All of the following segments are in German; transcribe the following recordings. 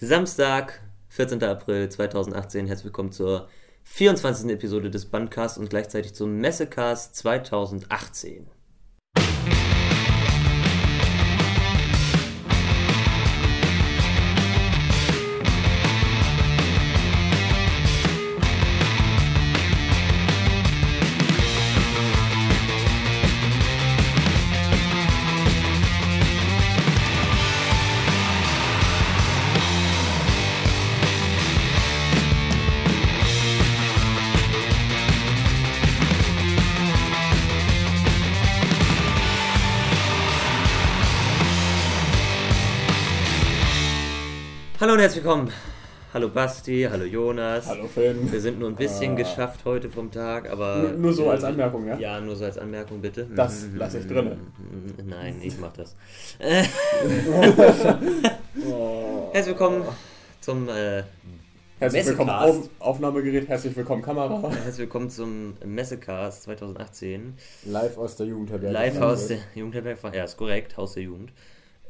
Samstag, 14. April 2018. Herzlich willkommen zur 24. Episode des Bandcasts und gleichzeitig zum Messecast 2018. herzlich willkommen. Hallo Basti, hallo Jonas. Hallo Finn. Wir sind nur ein bisschen Ah. geschafft heute vom Tag, aber. Nur, nur so als Anmerkung, ja? Ja, nur so als Anmerkung, bitte. Das lasse ich drinne. Nein, ich mach das. Oh. Herzlich willkommen zum, äh, Herzlich willkommen. Auf, Aufnahmegerät, herzlich willkommen Kamera. herzlich willkommen zum Messecast 2018. Live aus der Jugendherberge. Live aus der Jugendherberg. Ja, ist korrekt, Haus der Jugend.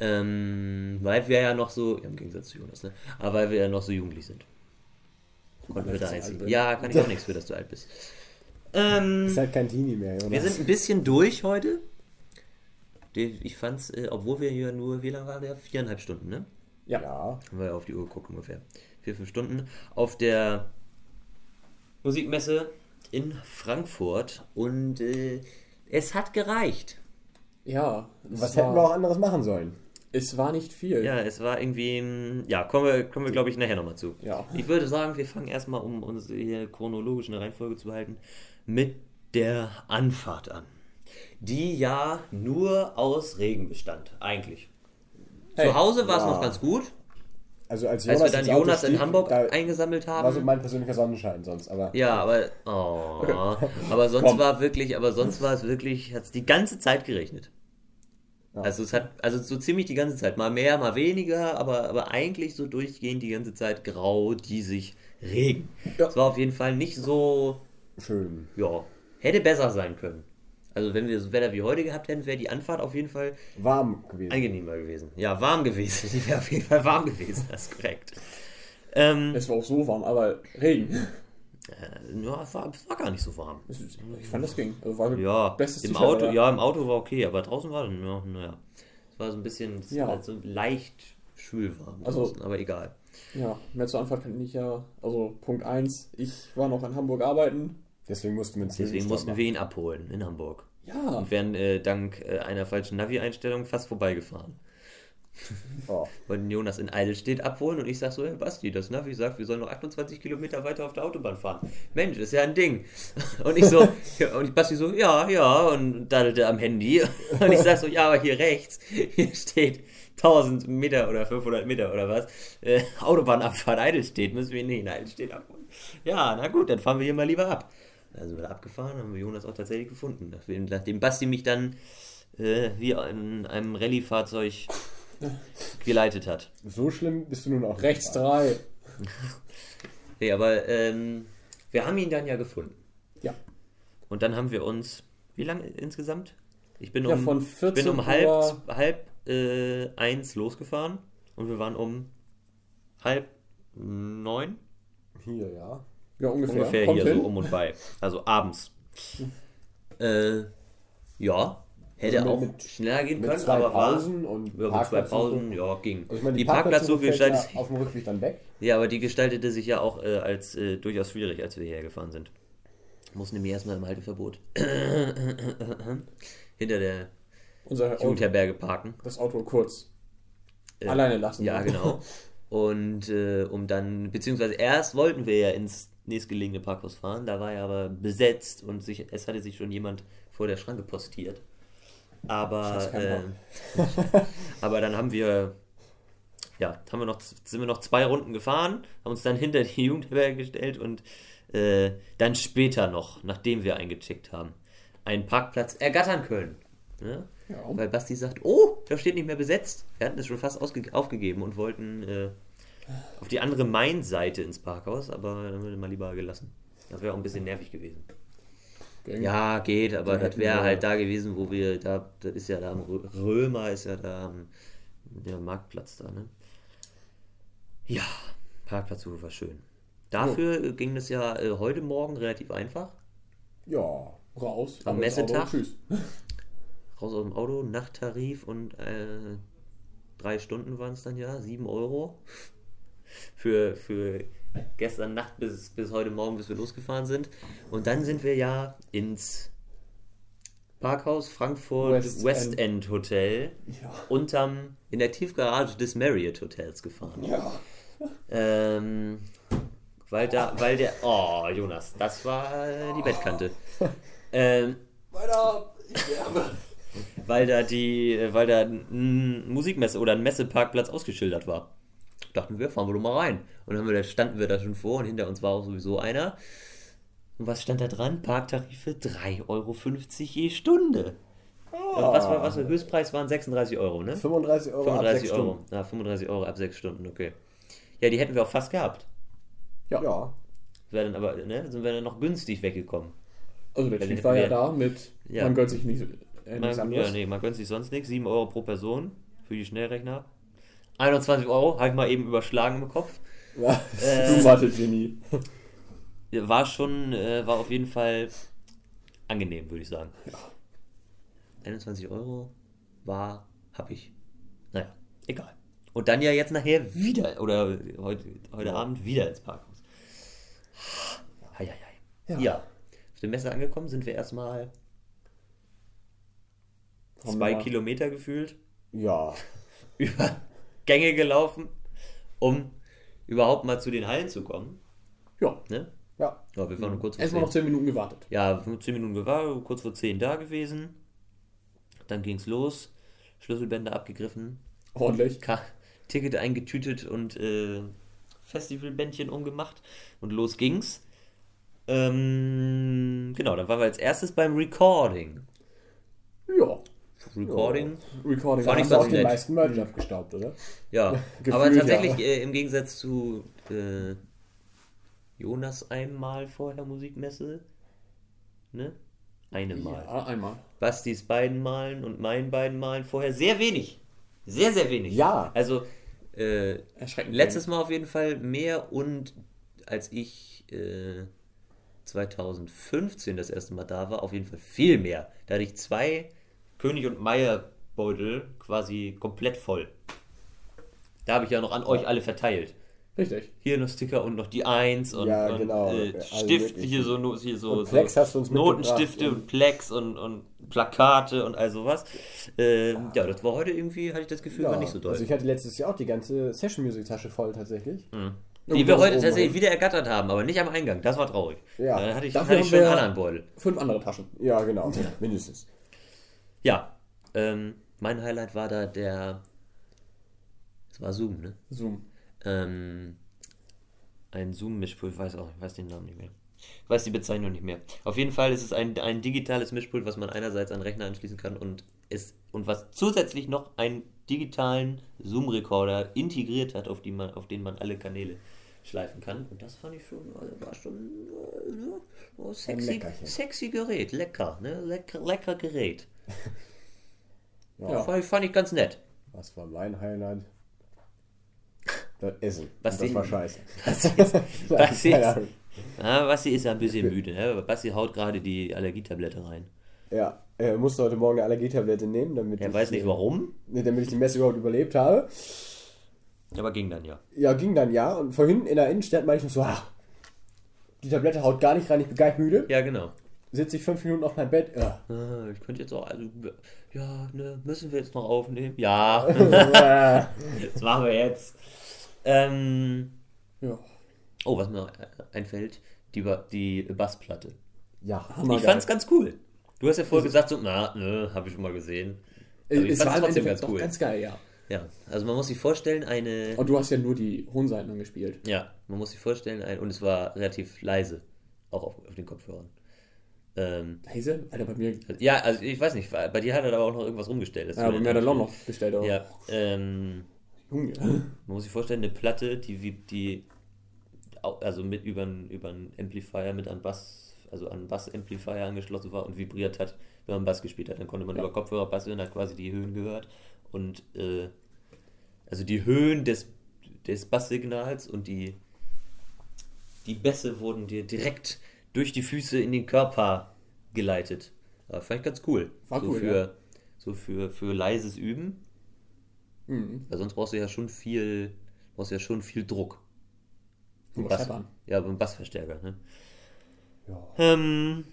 Ähm, weil wir ja noch so, ja, im Gegensatz zu Jonas, ne? Aber weil wir ja noch so jugendlich sind. Konnten wir da einziehen. Ja, kann ich auch nichts für, dass du alt bist. Ähm, Ist halt kein Teenie mehr, Jonas. Wir sind ein bisschen durch heute. Ich fand's, äh, obwohl wir hier nur, wie lange waren wir? Viereinhalb Stunden, ne? Ja. Ja. Haben wir ja auf die Uhr geguckt ungefähr. Vier, fünf Stunden. Auf der Musikmesse in Frankfurt und äh, es hat gereicht. Ja. Was hätten wir auch anderes machen sollen? Es war nicht viel. Ja, es war irgendwie, mm, ja, kommen wir, kommen wir glaube ich nachher nochmal zu. Ja. Ich würde sagen, wir fangen erstmal, um uns hier chronologisch eine Reihenfolge zu behalten, mit der Anfahrt an. Die ja nur aus Regen bestand, eigentlich. Hey, Zu Hause war es ja. noch ganz gut, Also als als Jonas, wir dann Jonas in stieg, Hamburg da eingesammelt haben. war so mein persönlicher Sonnenschein sonst. Aber Ja, aber oh, aber sonst war wirklich, aber sonst war es wirklich, hat es die ganze Zeit gerechnet. Ja. Also es hat, also so ziemlich die ganze Zeit, mal mehr, mal weniger, aber, aber eigentlich so durchgehend die ganze Zeit grau, diesig, Regen. Ja. Es war auf jeden Fall nicht so, schön. ja, hätte besser sein können. Also wenn wir so Wetter wie heute gehabt hätten, wäre die Anfahrt auf jeden Fall Warm gewesen. angenehmer gewesen. Ja, warm gewesen. Die wäre auf jeden Fall warm gewesen, das ist korrekt. Ähm, Es war auch so warm, aber Regen. Äh, ja, es war, es war gar nicht so warm. Ich fand das ging. Also war Ja, bestes im Auto, oder? ja, im Auto war okay, aber draußen war dann, ja, naja. Es war so ein bisschen, es Ja. war halt so leicht schwül warm Also- draußen, aber egal. Ja, mehr zur Anfahrt kann ich ja. Also Punkt 1, ich war noch in Hamburg arbeiten. Deswegen mussten wir einen Deswegen mussten machen. wir ihn abholen in Hamburg. Ja. Und wären äh, dank äh, einer falschen Navi-Einstellung fast vorbeigefahren. Oh. Wollten Jonas in Eidelstedt abholen und ich sag so, hey Basti, das Navi sagt, wir sollen noch 28 Kilometer weiter auf der Autobahn fahren. Mensch, ist ja ein Ding. Und ich so, ja, und Basti so, ja, ja, und daddelte am Handy. Und ich sag so, ja, aber hier rechts, hier steht 1000 Meter oder 500 Meter oder was, äh, Autobahnabfahrt Eidelstedt, müssen wir nicht in Eidelstedt abholen. Ja, na gut, dann fahren wir hier mal lieber ab. Also wir da abgefahren, haben wir Jonas auch tatsächlich gefunden. Nachdem, nachdem Basti mich dann äh, wie in einem Rallye-Fahrzeug geleitet hat. So schlimm bist du nun auch. Rechts 3. Nee, aber ähm, wir haben ihn dann ja gefunden. Ja. Und dann haben wir uns, wie lange insgesamt? Ich bin um, Ja, von ich bin 14 um halb, Uhr- halb äh, eins losgefahren und wir waren um halb neun Hier, ja. Ja, ungefähr. ungefähr Kommt hier hin. so um und bei. Also abends. Äh, ja, hätte Also auch mit- mit- schneller gehen können, aber war, Pausen und ja, mit zwei. Pausen, ja, ging. Also meine, die die, Parkplatzsuche fällt gestaltet ja auf dem Rückweg dann weg. Ja, aber die gestaltete sich ja auch äh, als äh, durchaus schwierig, als wir hierher gefahren sind. Mussten nämlich erstmal im Halteverbot hinter der Unser Auto, Jugendherberge parken. das Auto kurz Äh, alleine lassen. Ja, genau. Und äh, um dann, beziehungsweise erst wollten wir ja ins nächstgelegene Parkhaus fahren, da war er aber besetzt und sich, es hatte sich schon jemand vor der Schranke postiert. Aber, äh, aber dann haben wir, ja, haben wir noch, sind wir noch zwei Runden gefahren, haben uns dann hinter die Jugendherberge gestellt und äh, dann später noch, nachdem wir eingecheckt haben, einen Parkplatz ergattern können. Ja? Ja. Weil Basti sagt, oh, da steht nicht mehr besetzt. Wir hatten es schon fast aufgegeben und wollten äh, auf die andere Main-Seite ins Parkhaus, aber dann wurde mal lieber gelassen. Das wäre auch ein bisschen nervig gewesen. Ging. Ja, geht, aber Dann das wäre halt da gewesen, wo wir, da, das ist ja da am Rö- Römer, ist ja da am der Marktplatz da, ne? Ja, Parkplatzsuche war schön. Dafür äh, ging das ja äh, heute Morgen relativ einfach. Ja. Raus. Am Messetag? Tschüss. Raus aus dem Auto, Nachttarif und äh, drei Stunden waren es dann ja, sieben Euro. Für, für gestern Nacht bis, bis heute Morgen, bis wir losgefahren sind. Und dann sind wir ja ins Parkhaus Frankfurt West West, End. End Hotel Ja. unterm, in der Tiefgarage des Marriott Hotels gefahren. Ja. Ähm, weil da, weil der, oh Jonas, das war äh, die Bettkante. Ähm, Weiter. Ich sterbe. weil da die, äh, weil da ein Musikmesse oder ein Messeparkplatz ausgeschildert war. Dachten wir, fahren wir doch mal rein. Und dann haben wir, da standen wir da schon vor und hinter uns war auch sowieso einer. Und was stand da dran? Parktarife 3,50 Euro je Stunde. Und was war, was war Höchstpreis waren 36 Euro, ne? 35 Euro ab 35 sechs Euro. Stunden. Ja, 35 Euro ab 6 Stunden, okay. Ja, die hätten wir auch fast gehabt. Ja. Ja. Wäre dann aber, ne, sind wir dann noch günstig weggekommen. Also der den war ja da mit, Ja. man gönnt sich nicht, äh, nichts Man, anderes. ja, nee, man gönnt sich sonst nichts. 7 Euro pro Person für die Schnellrechner. 21 Euro, habe ich mal eben überschlagen im Kopf. Ja. Äh, Du Mathe-Genie. War schon, äh, war auf jeden Fall angenehm, würde ich sagen. 21 Euro war, hab ich. Naja, egal. Und dann ja jetzt nachher wieder, oder heute, heute Abend wieder ins Parkhaus. Hei, hei, hei. Ja. Ja. Auf der Messe angekommen sind wir erstmal Haben zwei wir- Kilometer gefühlt Ja. über Gänge gelaufen, um überhaupt mal zu den Hallen zu kommen. Ja. Ne? Ja. Ja, wir waren kurz vor Erstmal 10. noch 10 Minuten gewartet. Ja, 10 Minuten gewartet, kurz vor 10 da gewesen. Dann ging's los. Schlüsselbänder abgegriffen, Ordentlich. Ka Ticket eingetütet und äh, Festivalbändchen umgemacht. Und los ging's. Ähm, genau, dann waren wir als erstes beim Recording. Ja. Recording, Recording. Fand ich auch den meisten Merch abgestaubt, oder? ja. Gefühlt, Aber tatsächlich ja. äh, im Gegensatz zu äh, Jonas einmal vorher Musikmesse. Ne? Eine Mal. Ja, einmal. Bastis beiden Malen und meinen beiden Malen vorher sehr wenig. Sehr, sehr wenig. Ja. Also äh, Erschreckend. letztes Mal auf jeden Fall mehr und als ich äh, 2015 das erste Mal da war, auf jeden Fall viel mehr. Da hatte ich zwei König und Meier Beutel quasi komplett voll. Da habe ich ja noch an euch alle verteilt. Richtig. Hier noch Sticker und noch die Eins und, Ja, und genau. äh, Stift, möglichen. hier so, hier so, Und Plex so hast du uns Notenstifte mitgebracht und Plex und, und Plakate und all sowas. Äh, ja, das war heute irgendwie, hatte ich das Gefühl, Ja. war nicht so doll. Also ich hatte letztes Jahr auch die ganze Session Music Tasche voll tatsächlich. die wir heute tatsächlich wieder ergattert haben, aber nicht am Eingang. Das war traurig. Ja. Da hatte ich, Dafür hatte ich schon einen anderen Beutel. Fünf andere Taschen. Ja, genau. Mindestens. Ja, ähm, mein Highlight war da der. Es war Zoom, ne? Zoom. Ähm, ein Zoom-Mischpult, ich weiß auch, ich weiß den Namen nicht mehr. Ich weiß die Bezeichnung nicht mehr. Auf jeden Fall ist es ein, ein digitales Mischpult, was man einerseits an Rechner anschließen kann und ist und was zusätzlich noch einen digitalen Zoom-Recorder integriert hat, auf, die man, auf den man alle Kanäle schleifen kann. Und das fand ich schon, also war schon äh, ne? oh, sexy, sexy Gerät, lecker, ne? Lecker, lecker Gerät. Ja. Fand, ich, fand ich ganz nett. Was war mein Highlight? Das Essen. Was das war scheiße. Was ist, was Keine ist. Ah, Basti ist ja ein bisschen müde. Ne? Basti haut gerade die Allergietablette rein. Ja, er musste heute Morgen eine Allergietablette nehmen, damit Er ich, weiß nicht warum, damit ich die Messe überhaupt überlebt habe. aber ging dann ja. Ja, ging dann ja. Und vorhin in der Innenstadt meinte ich noch so, ah, die Tablette haut gar nicht rein, ich bin gar nicht müde. Ja, genau. Sitze ich fünf Minuten auf meinem Bett. Ja. Ah, Ich könnte jetzt auch, also, ja, ne, müssen wir jetzt noch aufnehmen? Ja, das machen wir jetzt. Ähm, Ja. oh, was mir noch einfällt, die, Ba- die Bassplatte. ja. Ich fand's ganz cool. Du hast ja vorher gesagt, so, na, ne, habe ich schon mal gesehen. Aber ich es fand's war trotzdem ganz cool. ganz geil, ja. Ja, also man muss sich vorstellen, eine. Und du hast ja nur die hohen Seiten angespielt. Ja, man muss sich vorstellen, ein, und es war relativ leise, auch auf, auf den Kopfhörern. Ähm, Leise? Alter, bei mir. ja, also ich weiß nicht, bei dir hat er aber auch noch irgendwas rumgestellt. Das Ja, bei mir hat er auch noch bestellt. Aber Ja, ähm, Junge. man muss sich vorstellen, eine Platte, die, wie- die also mit über einen über einen Amplifier mit einem Bass, also an Bass-Amplifier angeschlossen war und vibriert hat, wenn man Bass gespielt hat. Dann konnte man Ja. über Kopfhörer Bass hören, hat quasi die Höhen gehört und äh, also die Höhen des des Basssignals und die, die Bässe wurden dir direkt durch die Füße in den Körper geleitet. Ja, fand ich ganz cool. War so cool, für, ja. So für, für leises Üben. Mhm. Weil sonst brauchst du ja schon viel, brauchst du ja schon viel Druck. Beim Bass, ja, beim Bassverstärker. Ne? Ja. Ähm,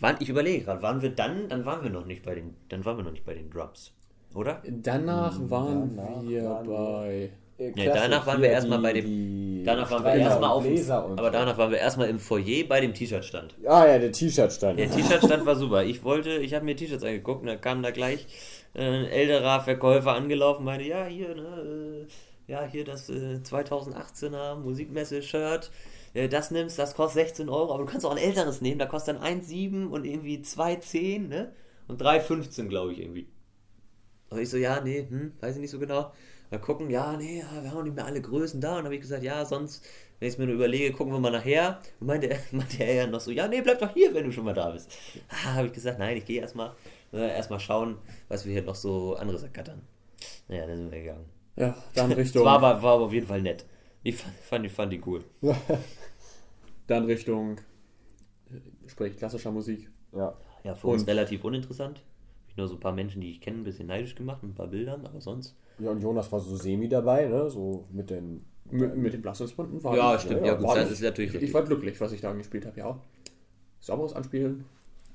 waren, ich überlege gerade, waren wir dann, dann waren wir noch nicht bei den, dann waren wir noch nicht bei den Drums, oder? Danach waren danach wir waren wir- bei. Äh, Ja, danach waren wir erstmal bei dem- Danach waren wir erstmal und auf, und aber danach waren wir erstmal im Foyer bei dem T-Shirt-Stand. Ah ja, der T-Shirt-Stand. Der T-Shirt-Stand war super. Ich wollte, ich habe mir T-Shirts angeguckt und da kam da gleich äh, ein älterer Verkäufer angelaufen, meinte, ja, hier, ne, äh, ja, hier das äh, 2018er Musikmesse-Shirt. Das nimmst, das kostet 16 Euro, aber du kannst auch ein älteres nehmen, da kostet dann 1,7 und irgendwie 2,10, ne? Und 3,15, glaube ich, irgendwie. Und ich so, ja, nee, hm, weiß ich nicht so genau. Mal gucken, ja, nee, ja, wir haben nicht mehr alle Größen da. Und habe ich gesagt, ja, sonst, wenn ich es mir nur überlege, gucken wir mal nachher. Und meinte, er- meinte er ja noch so, ja, nee, bleib doch hier, wenn du schon mal da bist. Ah, habe ich gesagt, nein, ich gehe erstmal äh, erstmal schauen, was wir hier noch so anderes ergattern. Naja, dann sind wir gegangen. Ja, dann Richtung. war aber, war aber auf jeden Fall nett. Ich fand, fand, die, fand die cool. Dann Richtung. äh, Sprich, klassischer Musik. Ja. Ja, für uns Und- relativ uninteressant. Nur so ein paar Menschen, die ich kenne, ein bisschen neidisch gemacht, mit ein paar Bildern, aber sonst. ja, und Jonas war so semi dabei, ne? So mit den. Mit, mit den Blasinstrumenten war Ja, ich, stimmt, ja, ja, gut, das ich- ist natürlich Ich, ich war glücklich, was ich da gespielt habe, ja. Sauberes Anspielen,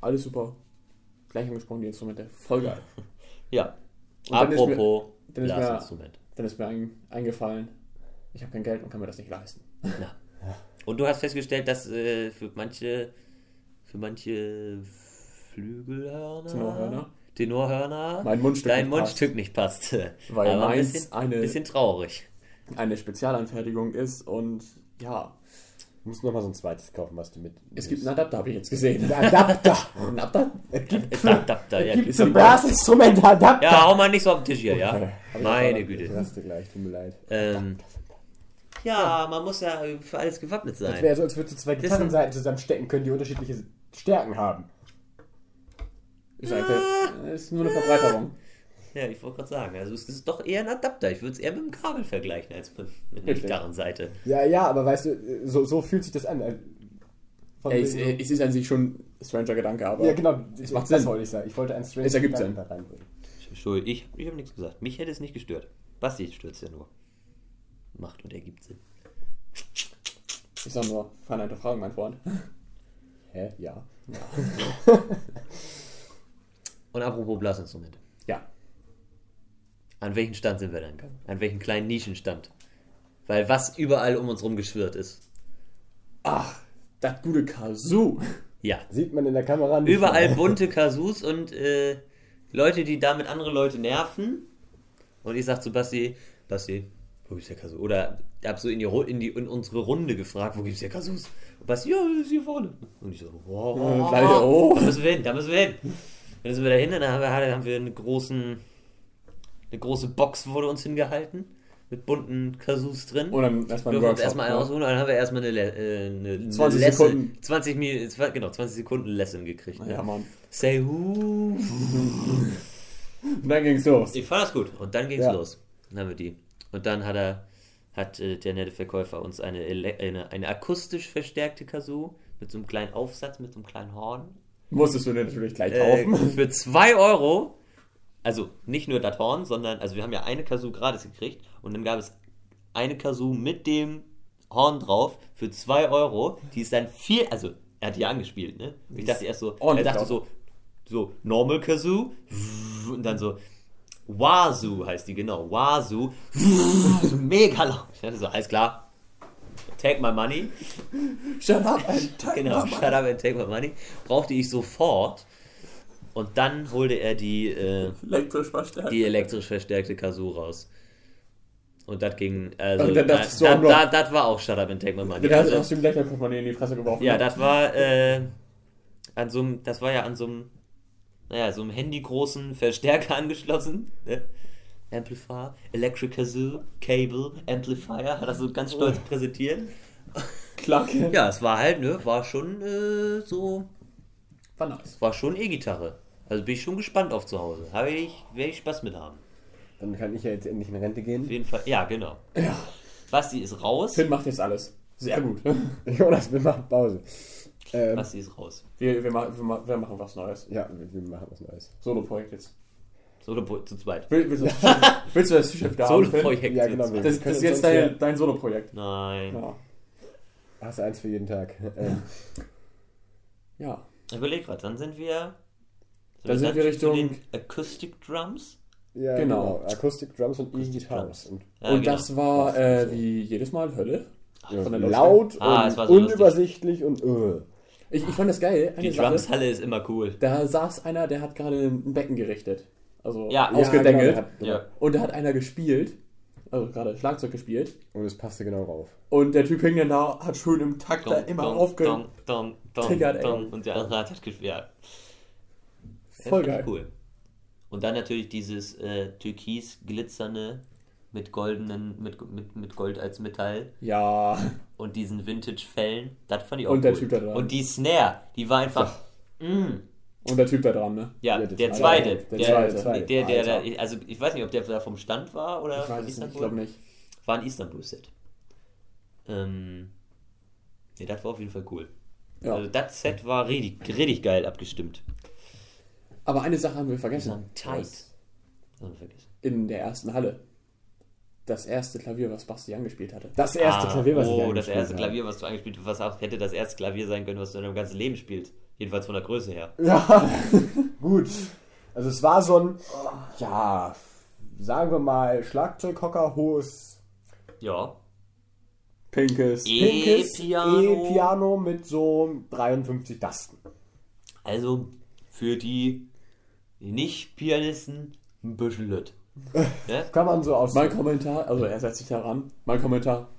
alles super. Gleich angesprochen, die Instrumente, voll geil. Ja. Und dann ist mir- Apropos dann ist mir-. Dann ist mir ein, eingefallen, ich habe kein Geld und kann mir das nicht leisten. Ja. Und du hast festgestellt, dass äh, für manche für manche Flügelhörner, Tenorhörner? Mein Mundstück dein nicht Mundstück nicht passt. Weil Aber ein meins bisschen, eine- bisschen traurig. Eine Spezialanfertigung ist und ja, Du musst noch mal so ein zweites kaufen, was du mit. es gibt einen Adapter, habe ich jetzt gesehen. einen Adapter. Ein Adapter? es gibt, Es Adapter, ja. es gibt zum Blasinstrument Adapter. Ja, hau mal nicht so auf den Tisch hier, ja? Meine Güte. Lass dir gleich, tut mir leid. Ähm, ja, man muss ja für alles gewappnet Es sein. wäre so, als würdest du zwei Das Gitarrenseiten zusammenstecken können, die unterschiedliche Stärken haben. Ist, einfach, ist nur eine Verbreiterung. Ja, ich wollte gerade sagen, also es ist doch eher ein Adapter. Ich würde es eher mit dem Kabel vergleichen als mit, mit einer Richtig. Gitarrenseite. Ja, ja, aber weißt du, so, so fühlt sich das an. äh, Von Ja, es, es ist an sich schon ein stranger Gedanke, aber ja, genau. es macht das Sinn. wollte ich sagen. Ich wollte einen Strange Es ergibt Gedanken Sinn. da reinbringen. Entschuldigung, ich, ich habe nichts gesagt. Mich hätte es nicht gestört. Basti stört ja nur. Macht und ergibt Sinn. ich sag nur, feine Hinterfragung, mein Freund. Hä? Ja. Und apropos Blasinstrumente. Ja, An welchen Stand sind wir denn gegangen? An welchen kleinen Nischenstand? Weil was überall um uns rum geschwirrt ist. ach, das gute Kazoo. Ja. Sieht man in der Kamera nicht. Überall mehr. bunte Kasus und äh, Leute, die damit andere Leute nerven. Und ich sag zu Basti, Basti, wo gibt's der Kasus? Oder ich hab so in, die, in, die, in unsere Runde gefragt, wo gibt's der Kasus? Und Basti, ja, ist hier vorne. Und ich so, wow, gleich, oh. da müssen wir hin, da müssen wir hin. Dann sind wir da hin und dann haben wir, haben wir einen großen, eine große Box wurde uns hingehalten mit bunten Kasus drin. Und dann erstmal Wir ein dürfen uns Workshop. erstmal einen aussuchen, dann haben wir erstmal eine, äh, eine 20 eine Lesson, Sekunden. 20 Minuten, genau, 20 Sekunden Lesson gekriegt. Ne? Ja, Mann. Say who. Und dann ging's los. Ich fand das gut. Und dann ging's Ja. los. Dann haben wir die. Und dann hat er, hat äh, der nette Verkäufer uns eine, eine, eine akustisch verstärkte Kazoo mit so einem kleinen Aufsatz, mit so einem kleinen Horn. Musstest du dir natürlich gleich Äh, kaufen. für 2 Euro. Also nicht nur das Horn, sondern, also wir haben ja eine Kazoo gratis gekriegt und dann gab es eine Kazoo mit dem Horn drauf für 2 Euro. Die ist dann viel, also er hat die angespielt, ne? Und ich dachte erst so, er dachte so, so Normal Kazoo und dann so Wazoo heißt die, genau, Wazoo. so mega laut. Ich dachte so, alles klar. Take my money. Shut up and take Genau, my shut up and take my money. Brauchte ich sofort. Und dann holte er die, äh, Elektrisch verstärkt. die elektrisch verstärkte Kazoo raus. Und das ging, also, Und dann da, du da, das war auch Shut Up and Take My Money. Dann hast, Also, hast du ihm gleich mein Portemonnaie in die Fresse geworfen. ja, das war, äh, an so einem, das war ja an so einem, naja, so einem handygroßen Verstärker angeschlossen. Ne? Amplifier, Electric Kazoo, Cable, Amplifier, hat er so ganz stolz präsentiert. Klack. Ja, es war halt, ne, war schon äh, so, War nice. war schon E-Gitarre. Also bin ich schon gespannt auf zu Hause. Habe ich, werde ich Spaß mit haben. Dann kann ich ja jetzt endlich in Rente gehen. Auf jeden Fall, ja, genau. Basti ist raus. Finn macht jetzt alles. Sehr gut. Jonas, wir machen Pause. Ähm, Basti ist raus. Wir, wir, ma- wir, ma- wir machen was Neues. ja, wir, wir machen was Neues. Solo-Projekt jetzt. Solo zu zweit. Will, willst, du willst du das T-Shirt da? Solo-Projekt. Ja, genau. Das, das ist jetzt dein, dein Solo-Projekt. Nein. Ja. Hast eins für jeden Tag. Ähm, ja. Ich überleg grad, dann sind wir. Dann sind wir Richtung- den Acoustic Drums. ja, Genau. genau. Akustik Drums und Acoustic E-Gitarres. Und Ja, Und genau. das war Das äh, wie jedes Mal Hölle. ja, Von der laut Ah, und es war so lustig. unübersichtlich und äh. Ich, ich fand das geil. Die Eine Sache, Drumshalle ist immer cool. da saß einer, der hat gerade ein Becken gerichtet. Also Ja. Ja, ausgedengelt. Ja, genau, der. Ja. Und da hat einer gespielt. Also gerade Schlagzeug gespielt. Und es passte genau rauf. Und der Typ hing dann da, hat schön im Takt da Dong, immer dong, aufge... dong, dong, dong, triggert, ey. dong. Und der andere hat halt gespielt. Ja. Voll geil. Cool. Und dann natürlich dieses äh, türkis glitzernde mit goldenen, mit, mit, mit Gold als Metall Ja. und diesen Vintage-Fellen. Das fand ich auch Und der cool. Typ da dran. Und die Snare, die war einfach. Mm, Und der Typ da dran, ne? ja, Ja, der, der zweite. Der, Der der, zweite. der, der, also ich weiß nicht, ob der da vom Stand war oder Ich von es nicht, ich Istanbul. glaube nicht. War ein Istanbul-Set. Ähm, ja, das war auf jeden Fall cool. Ja. Also das Set war richtig, richtig geil abgestimmt. Aber eine Sache haben wir vergessen. tight. Haben wir vergessen. In der ersten Halle. Das erste Klavier, was Basti angespielt hatte. Das erste Ah, Klavier, was ich Oh, das erste habe. Klavier, was du angespielt hast, was auch hätte das erste Klavier sein können, was du in deinem ganzen Leben spielst. Jedenfalls von der Größe her. Ja, gut. Also es war so ein, ja, sagen wir mal, Schlagzeughocker, hohes Ja. Pinkes. pinkes E-Piano. E-Piano mit so 53 Tasten. Also für die Nicht-Pianisten ein bisschen lütt. ja? Kann man so aus. Mein Kommentar, also er setzt sich da ran. Mein Kommentar.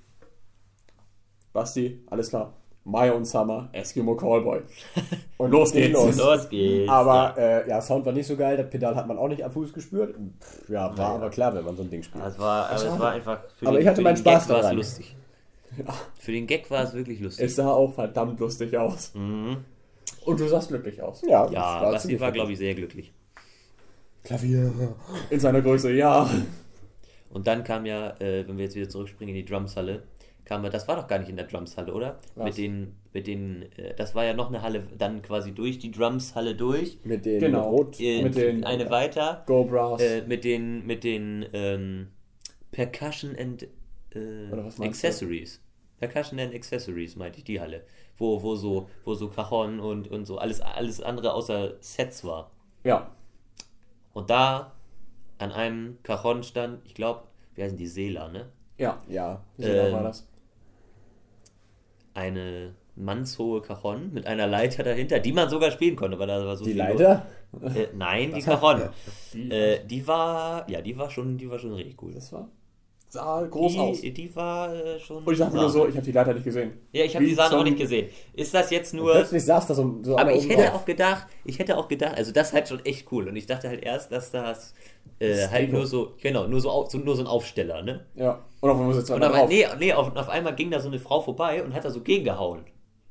Basti, alles klar. Maya und Summer, Eskimo Callboy. Und los geht geht's. Los geht's. Aber äh, ja, Sound war nicht so geil, das Pedal hat man auch nicht am Fuß gespürt. Pff, ja, war Naja. aber klar, wenn man so ein Ding spielt. Es war, aber es war einfach. Für Aber ich hatte für meinen den Spaß Gag war es daran. lustig. Für den Gag war es wirklich lustig. Es sah auch verdammt lustig aus. Mhm. Und du sahst glücklich aus. Ja, Ja, Basti war, glaube ich, sehr glücklich. Klavier. In seiner Größe, ja. Und dann kam ja, äh, wenn wir jetzt wieder zurückspringen in die Drumshalle, kam ja, das war doch gar nicht in der Drumshalle, oder? Was? Mit den, mit den, äh, das war ja noch eine Halle, dann quasi durch die Drumshalle durch, Mit den Genau. Rot. äh, Mit den- eine weiter, Go Brass. äh, mit den, mit den ähm, Percussion and äh, meinst du? Accessories. Percussion and Accessories meinte ich, die Halle. Wo, wo so, wo so Cajon und, und so alles, alles andere außer Sets war. ja. Und da an einem Cajon stand, ich glaube, wie heißen die Seela, ne? Ja. Ja. So ähm, war das. eine mannshohe Cajon mit einer Leiter dahinter, die man sogar spielen konnte, weil da war so Die viel Leiter? Äh, nein, die Cajon. äh, die war, ja, die war schon, die war schon richtig cool. Das war. Sah groß aus. Die, die war äh, schon. Und ich sag mir nur so, ich habe die Leiter nicht gesehen. Ja, ich habe die Sachen auch nicht gesehen. Ist das jetzt nur. Plötzlich saß da so, so Aber ich hätte drauf. auch gedacht, ich hätte auch gedacht, also das ist halt schon echt cool. Und ich dachte halt erst, dass das äh, Das halt nur so, genau, nur so, auf, so, nur so ein Aufsteller, ne? Ja. Und auf einmal sitzt Und auf, nee, nee auf, auf einmal ging da so eine Frau vorbei und hat da so gegengehauen.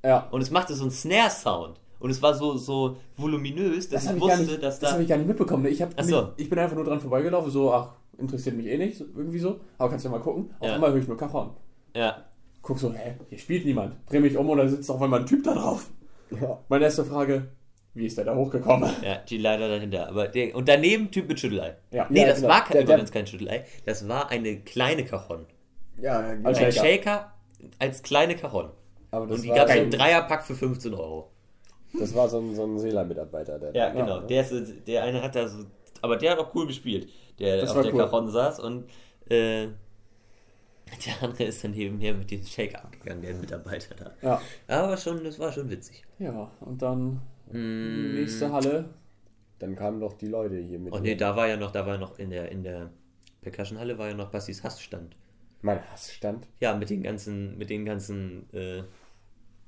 Ja. Und es machte so einen Snare-Sound. Und es war so, so voluminös, dass Das habe ich ich, wusste, nicht, dass das da. hab ich gar nicht mitbekommen. Ich, hab so. mich, ich bin einfach nur dran vorbeigelaufen, so, ach, interessiert mich eh nicht, irgendwie so. Aber kannst du ja mal gucken. Auf Ja. einmal höre ich nur Cajon. Ja. Guck so, hä, hier spielt niemand. Dreh mich um und da sitzt auf einmal ein Typ da drauf. Ja. Meine erste Frage, wie ist der da hochgekommen? Ja, die leider dahinter. Aber der, und daneben Typ mit Schüttelei. Ja. Nee, Ja, das genau. war kein, Der- der- übrigens kein Schüttelei. Das war eine kleine Cajon. Ja, genau. Als Ein Shaker. Shaker als kleine Cajon. Aber das Und die war gab es so im ein- Dreierpack für 15 Euro. Das war so ein, so ein Seeler-Mitarbeiter. Der Ja, genau. Der, ist, der eine hat da so. Aber der hat auch cool gespielt. Der Das auf der cool. Cajon saß und äh, der andere ist dann nebenher mit dem Shaker abgegangen, der Mitarbeiter da. Ja. Aber schon, das war schon witzig. Ja, und dann Mm. nächste Halle. Dann kamen doch die Leute hier mit. Oh nee, da war ja noch, da war noch in der, in der Percussion-Halle war ja noch Bastis Hassstand. Mein Hassstand. Ja, mit den ganzen, mit den ganzen, äh,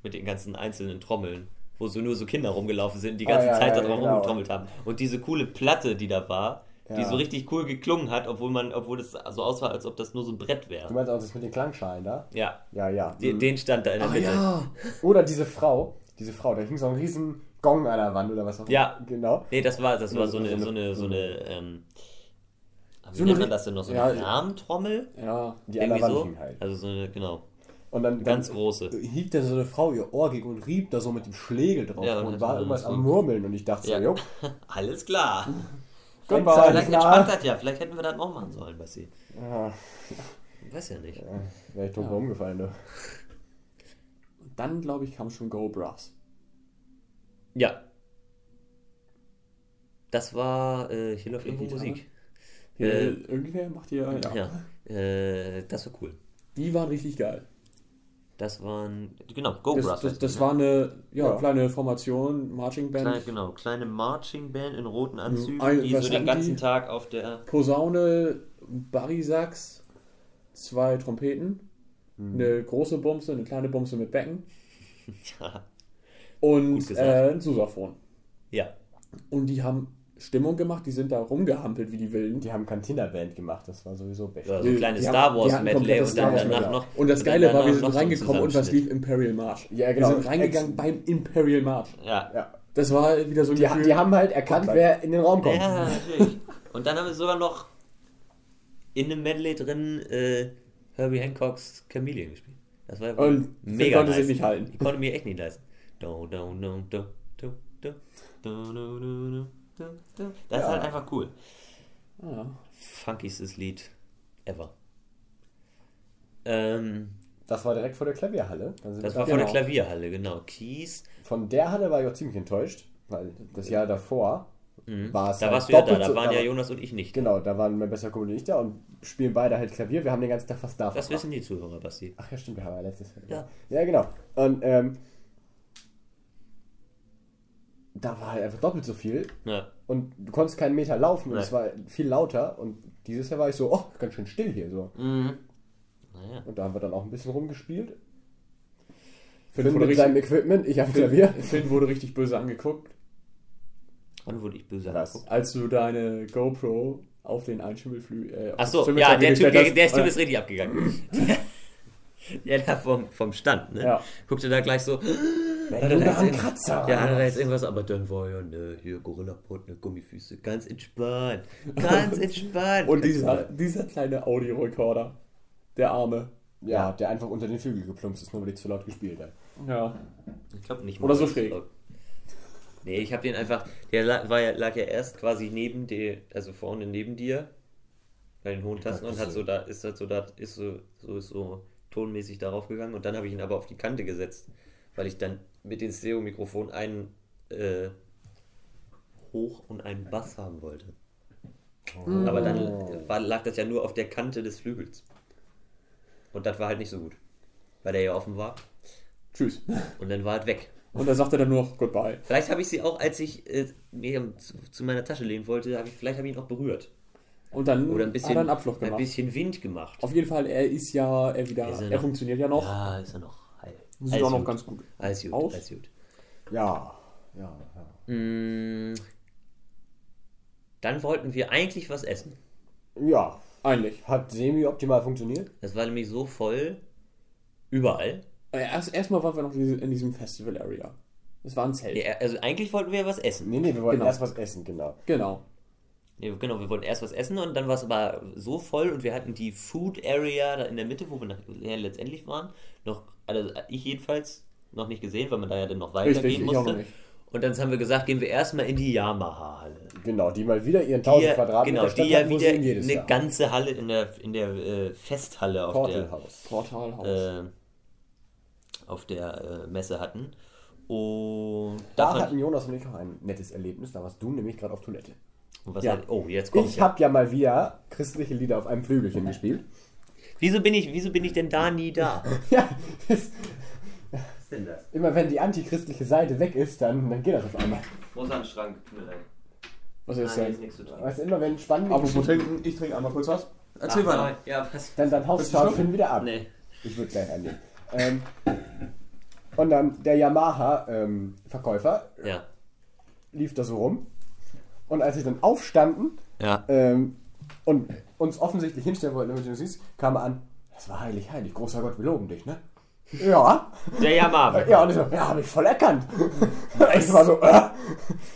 mit den ganzen einzelnen Trommeln, wo so nur so Kinder rumgelaufen sind, die Ah, ganze ja, Zeit ja, da drauf genau. rumgetrommelt haben. Und diese coole Platte, die da war, die Ja. so richtig cool geklungen hat, obwohl man, obwohl es so aussah, als ob das nur so ein Brett Du wäre. meinst auch das mit den Klangschalen da? Ja, Ja, ja. den, den stand da in der Ah Mitte. ja. Oder diese Frau. Diese Frau, da hing so ein riesen Gong an der Wand oder was auch Ja. Genau. Nee, das war, das war so So eine, eine- so eine, so eine, ähm, Wie So nennt eine- man das denn noch? So Ja, eine Rahmentrommel? Ja. Die an der Wand so? hing halt. Also so eine, genau. Und dann, Ganz dann große. hielt da so eine Frau ihr Ohr gegen und rieb da so mit dem Schlegel drauf Ja, und war irgendwas am Murmeln und ich dachte Ja. so, jo, Alles klar. Goodbye. Vielleicht entspannt das ja. Vielleicht hätten wir das auch machen sollen, Basti. Ja, Weiß ja nicht. wäre ich tot Ja. umgefallen, du. Und dann, glaube ich, kam schon Go Brass. Ja. Das war, äh, hier läuft irgendwo? Musik. Äh, irgendwer macht hier. Ja. Ja. Äh, das war cool. Die waren richtig geil. Das waren, genau, Go Das, Brass. das, das die, war eine ja, Ja. kleine Formation, Marching Band. Kleine, genau, kleine Marching Band in roten Anzügen, Ein- die so den ganzen die? Tag auf der. Posaune, Barisax, zwei Trompeten, eine große Bumse, eine kleine Bumse mit Becken Ja. und äh, ein Sousaphon. ja. Und die haben Stimmung gemacht, die sind da rumgehampelt wie die Wilden. Die haben Cantina-Band gemacht, das war sowieso best. Ja, so ein kleines die Star haben- die Wars hatten Medley komplettes und dann danach noch. Und das Geile war, wir sind reingekommen und was lief Imperial March. Ja, genau. Wir sind reingegangen beim Imperial March. Ja. Ja. Das war wieder so ein Die, Gefühl. die haben halt erkannt, wer in den Raum kommt. Ja, natürlich. Und dann haben wir sogar noch in einem Medley drin äh, Herbie Hancocks Chameleon gespielt. Das war Und Phil mega konnte nice. sich nicht halten. Ich konnte mir echt nicht leisten. Do, do, do, do, do, do, do, do, Das ist Ja. halt einfach cool. Ah, Funkystes Lied ever. Ähm, Das war direkt vor der Klavierhalle. Sind das war vor der Genau. Klavierhalle, genau. Keys. Von der Halle war ich auch ziemlich enttäuscht, weil das Jahr davor war es Da halt warst du ja da, da so- waren ja war- Jonas und ich nicht. Genau, da waren mein bester Kumpel und ich da und spielen beide halt Klavier. Wir haben den ganzen Tag fast da Das wissen die Zuhörer, Basti. Ach ja, stimmt, wir haben ja letztes Ja. Ja, genau. Und ähm, da war halt einfach doppelt so viel Ja. und du konntest keinen Meter laufen und Nee. es war viel lauter und dieses Jahr war ich so, oh, ganz schön still hier so. Mhm. Naja. Und da haben wir dann auch ein bisschen rumgespielt. Finn wurde mit seinem richtig, Equipment, ich am Klavier. Finn wurde richtig böse angeguckt, Wann wurde ich böse Was? angeguckt? als du deine GoPro auf den Einschimmelflügel. Äh, Achso, ja, der Typ, der, der Typ ist richtig abgegangen. ja, da vom, vom Stand, ne? Ja. Guckte da gleich so. Wenn du da da einen jetzt Kratzer Ja, hat er jetzt irgendwas, aber dann war ja, ne, hier Gorilla-Pot, ne, Gummifüße. Ganz entspannt. Ganz entspannt. Und dieser, dieser kleine Audiorekorder, der Arme. Ja, der einfach unter den Flügel geplumpst ist, nur weil ich zu laut gespielt habe. Ja. Ich glaube nicht Oder so schräg. laut. Nee, ich habe den einfach. Der lag, war ja, lag ja erst quasi neben dir, also vorne neben dir, bei den hohen Tasten und hat so da, ist halt so da, ist so, so, ist so tonmäßig darauf gegangen und dann habe ich ihn aber auf die Kante gesetzt, weil ich dann mit dem Stereo-Mikrofon einen äh, Hoch- und einen Bass haben wollte. Aber dann war, lag das ja nur auf der Kante des Flügels. Und das war halt nicht so gut. Weil der ja offen war. Tschüss. Und dann war halt weg. Und da sagt er dann nur noch Goodbye. Vielleicht habe ich sie auch, als ich äh, mir zu, zu meiner Tasche lehnen wollte, habe ich, vielleicht habe ich ihn auch berührt. Und dann Oder ein hat bisschen, er einen Abflug ein gemacht. bisschen Wind gemacht. Auf jeden Fall, er ist ja, er wieder, er er funktioniert ja noch. Ja, ist er noch. Sieht Alles auch noch gut. ganz gut. Alles gut, aus. alles gut. Ja, ja, ja. Mm, dann wollten wir eigentlich was essen. Ja, Eigentlich. hat semi-optimal funktioniert. Das war nämlich so voll. Überall. Äh, Erst, erstmal waren wir noch in diesem Festival Area. Das war ein Zelt. Ja, also eigentlich wollten wir was essen. Nee, nee, wir wollten Genau. erst was essen, genau. Genau. Nee, genau, wir wollten erst was essen und dann war es aber so voll und wir hatten die Food Area da in der Mitte, wo wir nachher letztendlich waren, noch, also ich jedenfalls noch nicht gesehen, weil man da ja dann noch weitergehen musste. noch nicht. Und dann haben wir gesagt, gehen wir erstmal in die Yamaha-Halle. Genau, die mal wieder ihren Die 1000 ja- Quadratmeter genau, Stadt die ja wieder eine Jahr. ganze Halle in der, in der äh, Festhalle auf Portalhaus. Portalhaus. der, äh, auf der äh, Messe hatten. Und Da hatten Jonas und ich auch ein nettes Erlebnis. Da warst du nämlich gerade auf Toilette. Was Ja. halt, oh, jetzt kommt Ich habe ja mal wieder christliche Lieder auf einem Flügelchen gespielt. Wieso bin ich, wieso bin ich denn da nie da? Ja, das, Was ist denn das? immer wenn die antichristliche Seite weg ist, dann, dann geht das auf einmal. Muss an den Schrank, leid. Was ist Nein, hier denn? ist nichts zu tun. Weißt du, immer wenn spannende Apropos trinken, ich trinke einmal kurz was. Ach, nein, Ja, was? dann, dann haust du? Finn wieder ab. Nee. Ich würde gleich annehmen. Ähm, und dann der Yamaha-Verkäufer Ja. lief da so rum. Und als ich dann aufstanden Ja. ähm, und uns offensichtlich hinstellen wollten, damit du das siehst, kam er an, das war heilig, heilig, großer Gott, wir loben dich, ne? Ja. Der Yamaha. Ja, und ich so, ja, habe ich voll erkannt. ich war so, äh.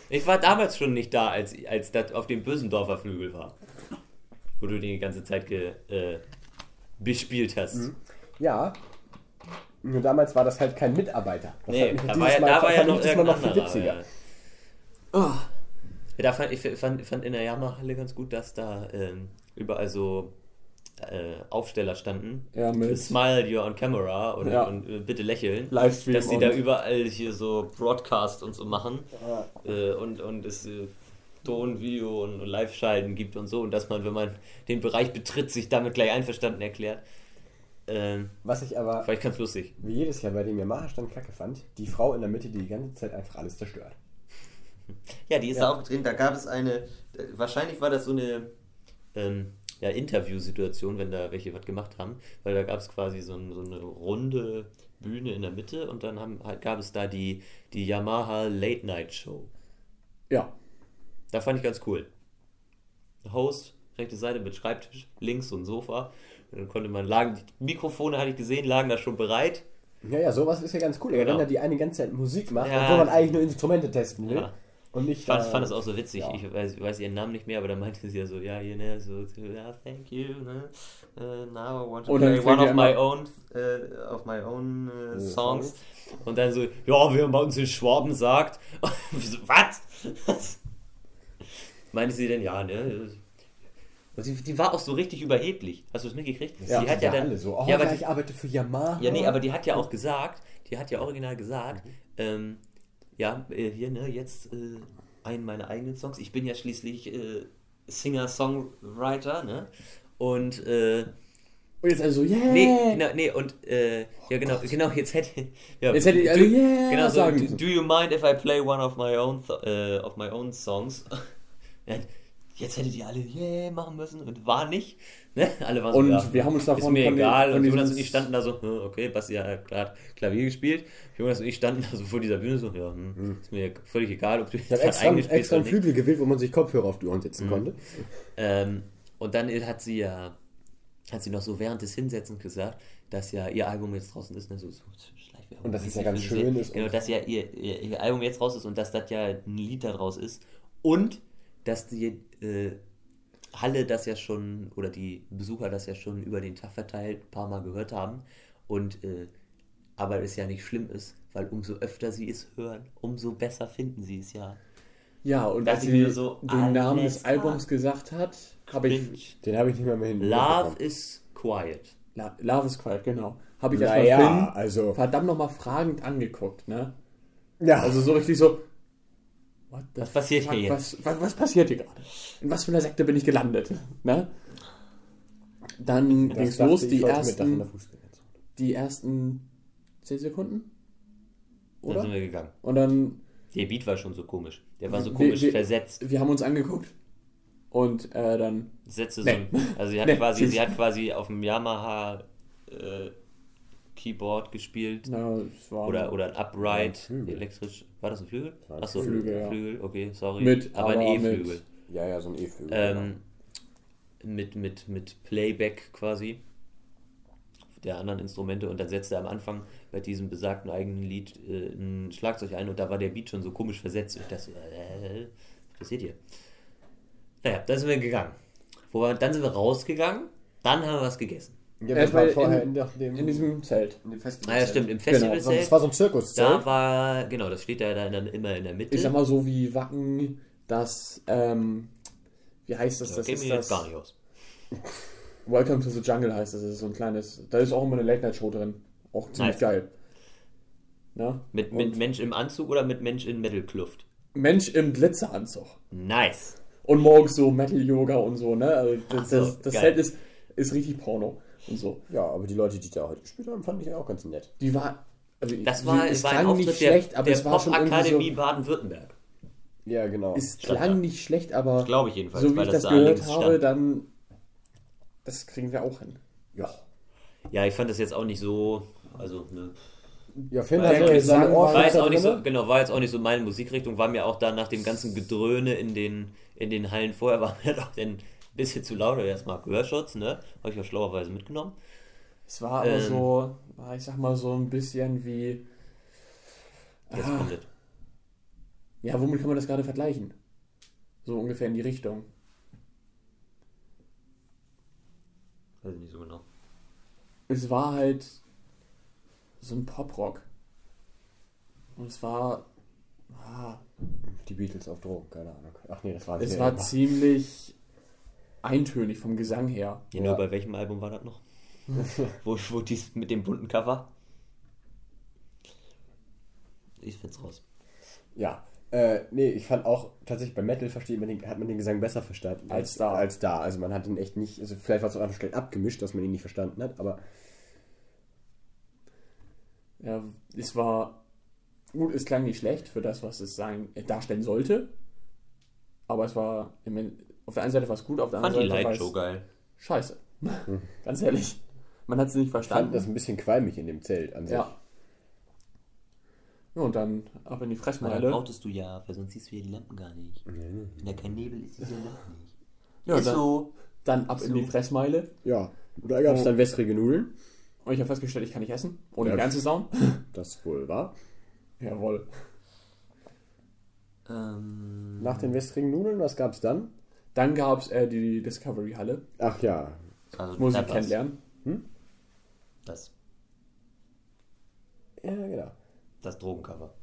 Ich war damals schon nicht da, als, als das auf dem Bösendorfer Flügel war. wo du die ganze Zeit ge, äh, bespielt hast. Mhm. Ja. Nur damals war das halt kein Mitarbeiter. Das Nee, da dieses war ja, Mal- da war ja noch noch viel witziger. Ja. Ja, da fand ich fand, fand in der Yamaha-Halle ganz gut, dass da ähm, überall so äh, Aufsteller standen. Ja, mit Smile, you're on camera oder Ja. und äh, bitte lächeln. Livestream. dass sie und da überall hier so Broadcast und so machen äh, und, und es äh, Ton, Video und, und Live-Schalten gibt und so und dass man, wenn man den Bereich betritt, sich damit gleich einverstanden erklärt. Ähm, Was ich aber ich ganz lustig. wie jedes Jahr bei dem Yamaha-Stand kacke fand, die Frau in der Mitte, die die ganze Zeit einfach alles zerstört. Ja, die ist Ja. da auch drin. Da gab es eine, wahrscheinlich war das so eine ähm, ja, Interviewsituation, wenn da welche was gemacht haben, weil da gab es quasi so, ein, so eine runde Bühne in der Mitte und dann haben, halt, gab es da die, die Yamaha Late Night Show. ja. Da fand ich ganz cool. Host, rechte Seite mit Schreibtisch, links so ein Sofa. Und dann konnte man lagen, die Mikrofone hatte ich gesehen, lagen da schon bereit. Ja, ja, sowas ist ja ganz cool. Genau. wenn da die eine ganze Zeit Musik macht, Ja. obwohl man eigentlich nur Instrumente testen will. Ja. Und nicht Ich fand, da- fand es auch so witzig. ja. Ich weiß, weiß ihren Namen nicht mehr, aber da meinte sie ja so, ja, hier, ne, so, so, ja, thank you, ne, uh, now I want to Und dann play one er of my own, äh, of my own äh, Äh, songs. Und dann so, ja, wie man bei uns in Schwaben sagt. Was? Meinte sie denn, ja, ne? Und sie, die war auch so richtig überheblich. Hast du es mitgekriegt? Ja, die hat ja dann, alle so. Oh, ja, aber ja, die, ich arbeite für Yamaha. ja, nee, aber die hat ja auch gesagt, die hat ja original gesagt, ähm, ja, äh, hier, ne, jetzt äh, einen meiner eigenen Songs. Ich bin ja schließlich äh, Singer-Songwriter, ne? Und, äh, Und jetzt also, yeah. nee, genau, nee, und, äh, ja, genau, genau, jetzt hätte, ja, Jetzt hätte ich also, do, yeah genau so, do, do you mind if I play one of my own, th äh, of my own songs? Jetzt hättet ihr alle yeah machen müssen und war nicht. Ne? Alle waren so, Und ja, wir haben uns davon ist mir von egal. von und Jonas und ich standen da so, hm, okay, Basti hat gerade Klavier gespielt. Jonas und ich standen da so vor dieser Bühne so, ja, hm, ist mir völlig egal, ob du grad extra, extra einen. Flügel gewählt, wo man sich Kopfhörer auf die Ohren setzen Mhm. konnte. Ähm, und dann hat sie ja, hat sie noch so während des Hinsetzens gesagt, dass ja ihr Album jetzt draußen ist, ne, so, so Und dass es ja ganz schön ist Genau, dass ja ihr, ihr, ihr Album jetzt raus ist und dass das ja ein Lied daraus ist. Und dass die äh, Halle das ja schon, oder die Besucher das ja schon über den Tag verteilt ein paar Mal gehört haben. Und äh, aber es ja nicht schlimm ist, weil umso öfter sie es hören, umso besser finden sie es ja. Ja, und als ich sie so, den Namen des Albums gesagt hat, habe ich. Den habe ich nicht mehr, mehr hin. Love is quiet. La- Love is Quiet, genau. Habe ich Naja, erstmal Finn also- verdammt nochmal fragend angeguckt, ne? Ja, Also so richtig so. What the Was passiert fuck, hier jetzt? Was, was, was passiert hier gerade? In was für einer Sekte bin ich gelandet? Ne? Dann ging es los, die ersten, die ersten 10 Sekunden? Dann Oder? sind wir gegangen. Und dann, Der Beat war schon so komisch. Der war so Wir- komisch wir- versetzt. wir haben uns angeguckt und äh, dann, Sätze Nee. so. Also sie hat Nee, quasi, sie hat quasi auf dem Yamaha äh, Keyboard gespielt. na, es war Oder, oder ein Ja, Upright, ein elektrisch. War das ein Flügel? ein Achso, Flügel, ja. Flügel, okay, sorry. Mit, aber ein aber E-Flügel. mit- Ja, ja, so ein E-Flügel. Ähm, mit, mit, mit Playback quasi der anderen Instrumente und dann setzte er am Anfang bei diesem besagten eigenen Lied äh, ein Schlagzeug ein und da war der Beat schon so komisch versetzt. Ich dachte so, äh, was passiert hier? Naja, dann sind wir gegangen. Wo wir, dann sind wir rausgegangen, dann haben wir was gegessen. Ja, das erstmal war vorher in- in, dem, in diesem Zelt. in dem Ah Festival. ja, stimmt, im Das Festivalzelt, war so ein Zirkuszelt. da war, genau, das steht ja dann, dann immer in der Mitte. Ich sag mal so wie Wacken, das, ähm, wie heißt das? das Das ist mir jetzt das gar nicht aus. Welcome to the Jungle heißt das. Das ist so ein kleines, da ist auch immer eine Late-Night-Show drin. Auch ziemlich Nice. geil. Na? Mit, mit Mensch im Anzug oder mit Mensch in Metal-Kluft? Mensch im Glitzeranzug. Nice. Und morgens so Metal-Yoga und so, ne? Also das, so, das, das. Zelt ist, ist richtig Porno und so. Ja, aber die Leute, die da heute gespielt haben, fand ich auch ganz nett. Die war. Also Das war, es war ein Auftritt nicht der, schlecht, aber der es war schon irgendwie Pop-Akademie so. Baden-Württemberg. Ja, genau. Es klang nicht schlecht, aber Glaube ich jedenfalls, so wie weil ich das das da gehört habe, stand. dann. Das kriegen wir auch hin. ja. Ja, ich fand das jetzt auch nicht so. Also, ne. Ja, hatte ich seine sagen, War jetzt auch nicht so, genau, war jetzt auch nicht so meine Musikrichtung, war mir auch da nach dem ganzen Gedröhne in den, in den Hallen vorher, war mir doch ein bisschen zu laut, aber erstmal Gehörschutz, ne? Habe ich ja schlauerweise mitgenommen. Es war aber Ähm. so, ich sag mal so ein bisschen wie. Jetzt Ah. kommt es. Ja, womit kann man das gerade vergleichen? So ungefähr in die Richtung. Weiß ich nicht so genau. Es war halt so ein Poprock. Und es war. Ah, Die Beatles auf Drogen, keine Ahnung. Ach nee, das war es war ziemlich eintönig vom Gesang her. Ja, nur bei welchem Album war das noch? wo, wo dies mit dem bunten Cover? Ich find's raus. Ja. Äh, nee, ich fand auch, tatsächlich bei Metal versteht man den, hat man den Gesang besser verstanden Als da. Als da. Also man hat ihn echt nicht, also vielleicht war es auch einfach schlecht abgemischt, dass man ihn nicht verstanden hat, aber Ja, es war. Gut, es klang nicht schlecht für das, was es sein, äh, darstellen sollte. Aber es war. im Auf der einen Seite war es gut, auf der Fand anderen Seite war Lightshow es geil. scheiße. Ganz ehrlich. Man hat es nicht ich fand verstanden. das ein bisschen qualmig in dem Zelt an sich. ja. Ja, und dann ab in die Fressmeile. brauchtest du ja, weil sonst siehst du ja die Lampen gar nicht. Wenn da kein Nebel ist, siehst du die Lampen nicht. Ja, ist dann, so. dann ab in die Fressmeile. Ja. Und da gab es dann wässrige Nudeln. Und ich habe festgestellt, ich kann nicht essen. Ohne Ja. die ganze Sauen. Das wohl war. Jawohl. Ähm, Nach den wässrigen Nudeln, was gab es dann? Dann gab es äh, die Discovery-Halle. Ach ja. also Muss ich kennenlernen. Das, Ja, genau. das Drogencover.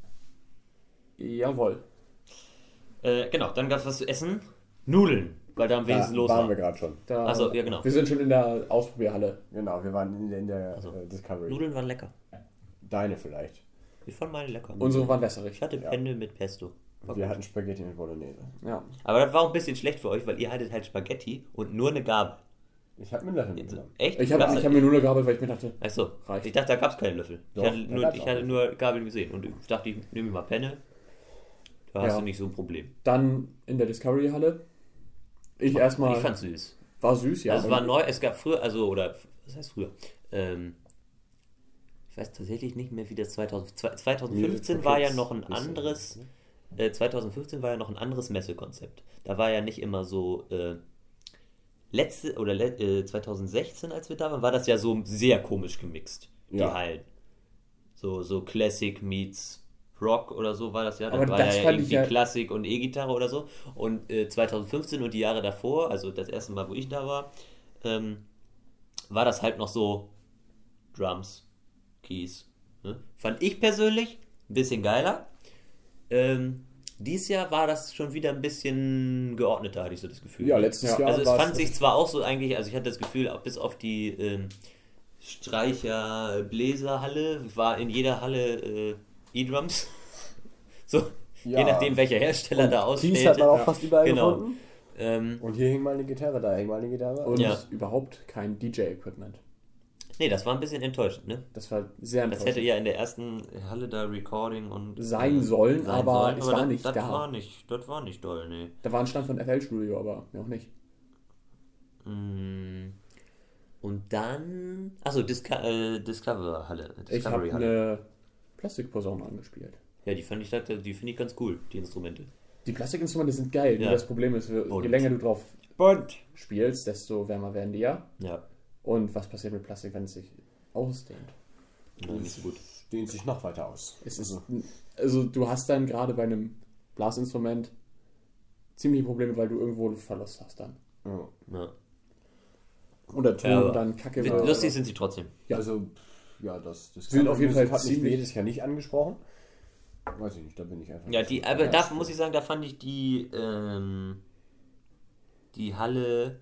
Jawohl. Äh, genau, dann gab's was zu essen. Nudeln, weil da am wenigsten Da los waren war. wir gerade schon. Da, Ach so, ja, genau. Wir sind schon in der Ausprobierhalle. Genau, wir waren in der, in der Also, äh, Discovery. Nudeln waren lecker. Deine vielleicht. Ich fand meine lecker. Unsere waren wässerig. Ich hatte Ja. Penne mit Pesto. Wir gut. hatten Spaghetti mit Bolognese. Ja. Aber das war auch ein bisschen schlecht für euch, weil ihr hattet halt Spaghetti und nur eine Gabel. Ich habe mit Löffel mitgenommen. Echt? Ich habe hab mir nur gehabt, weil ich mir dachte, Achso, Reicht. ich dachte, da gab es keinen Löffel. Doch, ich hatte, nur, ich hatte nur Gabeln gesehen und ich dachte, ich nehme mal Penne. Da hast Ja. du nicht so ein Problem. dann in der Discovery-Halle. Ich erstmal. Ich fand süß. war süß, ja. also es war neu, es gab früher, also, oder, was heißt früher? Ähm, ich weiß tatsächlich nicht mehr, wie das 2000, 2015 war ja noch ein anderes, äh, 2015 war ja noch ein anderes Messekonzept. Da war ja nicht immer so, äh, letzte, oder äh, 2016, als wir da waren, war das ja so sehr komisch gemixt, die Ja. Hallen. So, so Classic meets Rock oder so war das ja. Dann Aber war das ja irgendwie ja- Klassik und E-Gitarre oder so. Und äh, 2015 und die Jahre davor, also das erste Mal, wo ich da war, ähm, war das halt noch so Drums, Keys. Ne? Fand ich persönlich ein bisschen geiler. Ähm, dieses Jahr war das schon wieder ein bisschen geordneter, hatte ich so das Gefühl. Ja, letztes Ja, Jahr Also es fand sich zwar auch so eigentlich, also ich hatte das Gefühl, bis auf die ähm, Streicher Bläserhalle war in jeder Halle äh, E-Drums. So, Ja. je nachdem welcher Hersteller da Keys hat ausstellte. man auch Ja. fast überall Genau. gefunden. Ähm, Und hier hing mal eine Gitarre, da hing mal eine Gitarre. Und Ja. überhaupt kein DJ-Equipment. Nee, das war ein bisschen enttäuschend, ne? Das war sehr Das enttäuschend. hätte ja in der ersten Halle da Recording und Sein sollen, aber es war das, nicht das da. War nicht, das war nicht doll, nee. Da war ein Stand von FL Studio, aber mehr auch nicht. Mm. Und dann. Achso, Disca äh, Discover Halle. Ich habe Discovery eine Plastikposaune angespielt. Ja, die fand ich, die finde ich ganz cool, die Instrumente. Die Plastikinstrumente sind geil, Ja. nur das Problem ist, je Und- länger du drauf Bunt. spielst, desto wärmer werden die ja. Ja, Und was passiert mit Plastik, wenn es sich ausdehnt? ja nicht so gut. Dehnt sich noch weiter aus. Es ist, also du hast dann gerade bei einem Blasinstrument ziemliche Probleme, weil du irgendwo Verlust hast dann. Ja. Ja. Und der Ton Ja, dann kacke wird. Lustig sind sie trotzdem. Ja. Also, ja, das, das Sind auf jeden Fall hat mich ziemlich- jedes Jahr nicht angesprochen. Weiß ich nicht, da bin ich einfach. Ja, nicht die, aber da muss ich sagen, da fand ich die, ähm, die Halle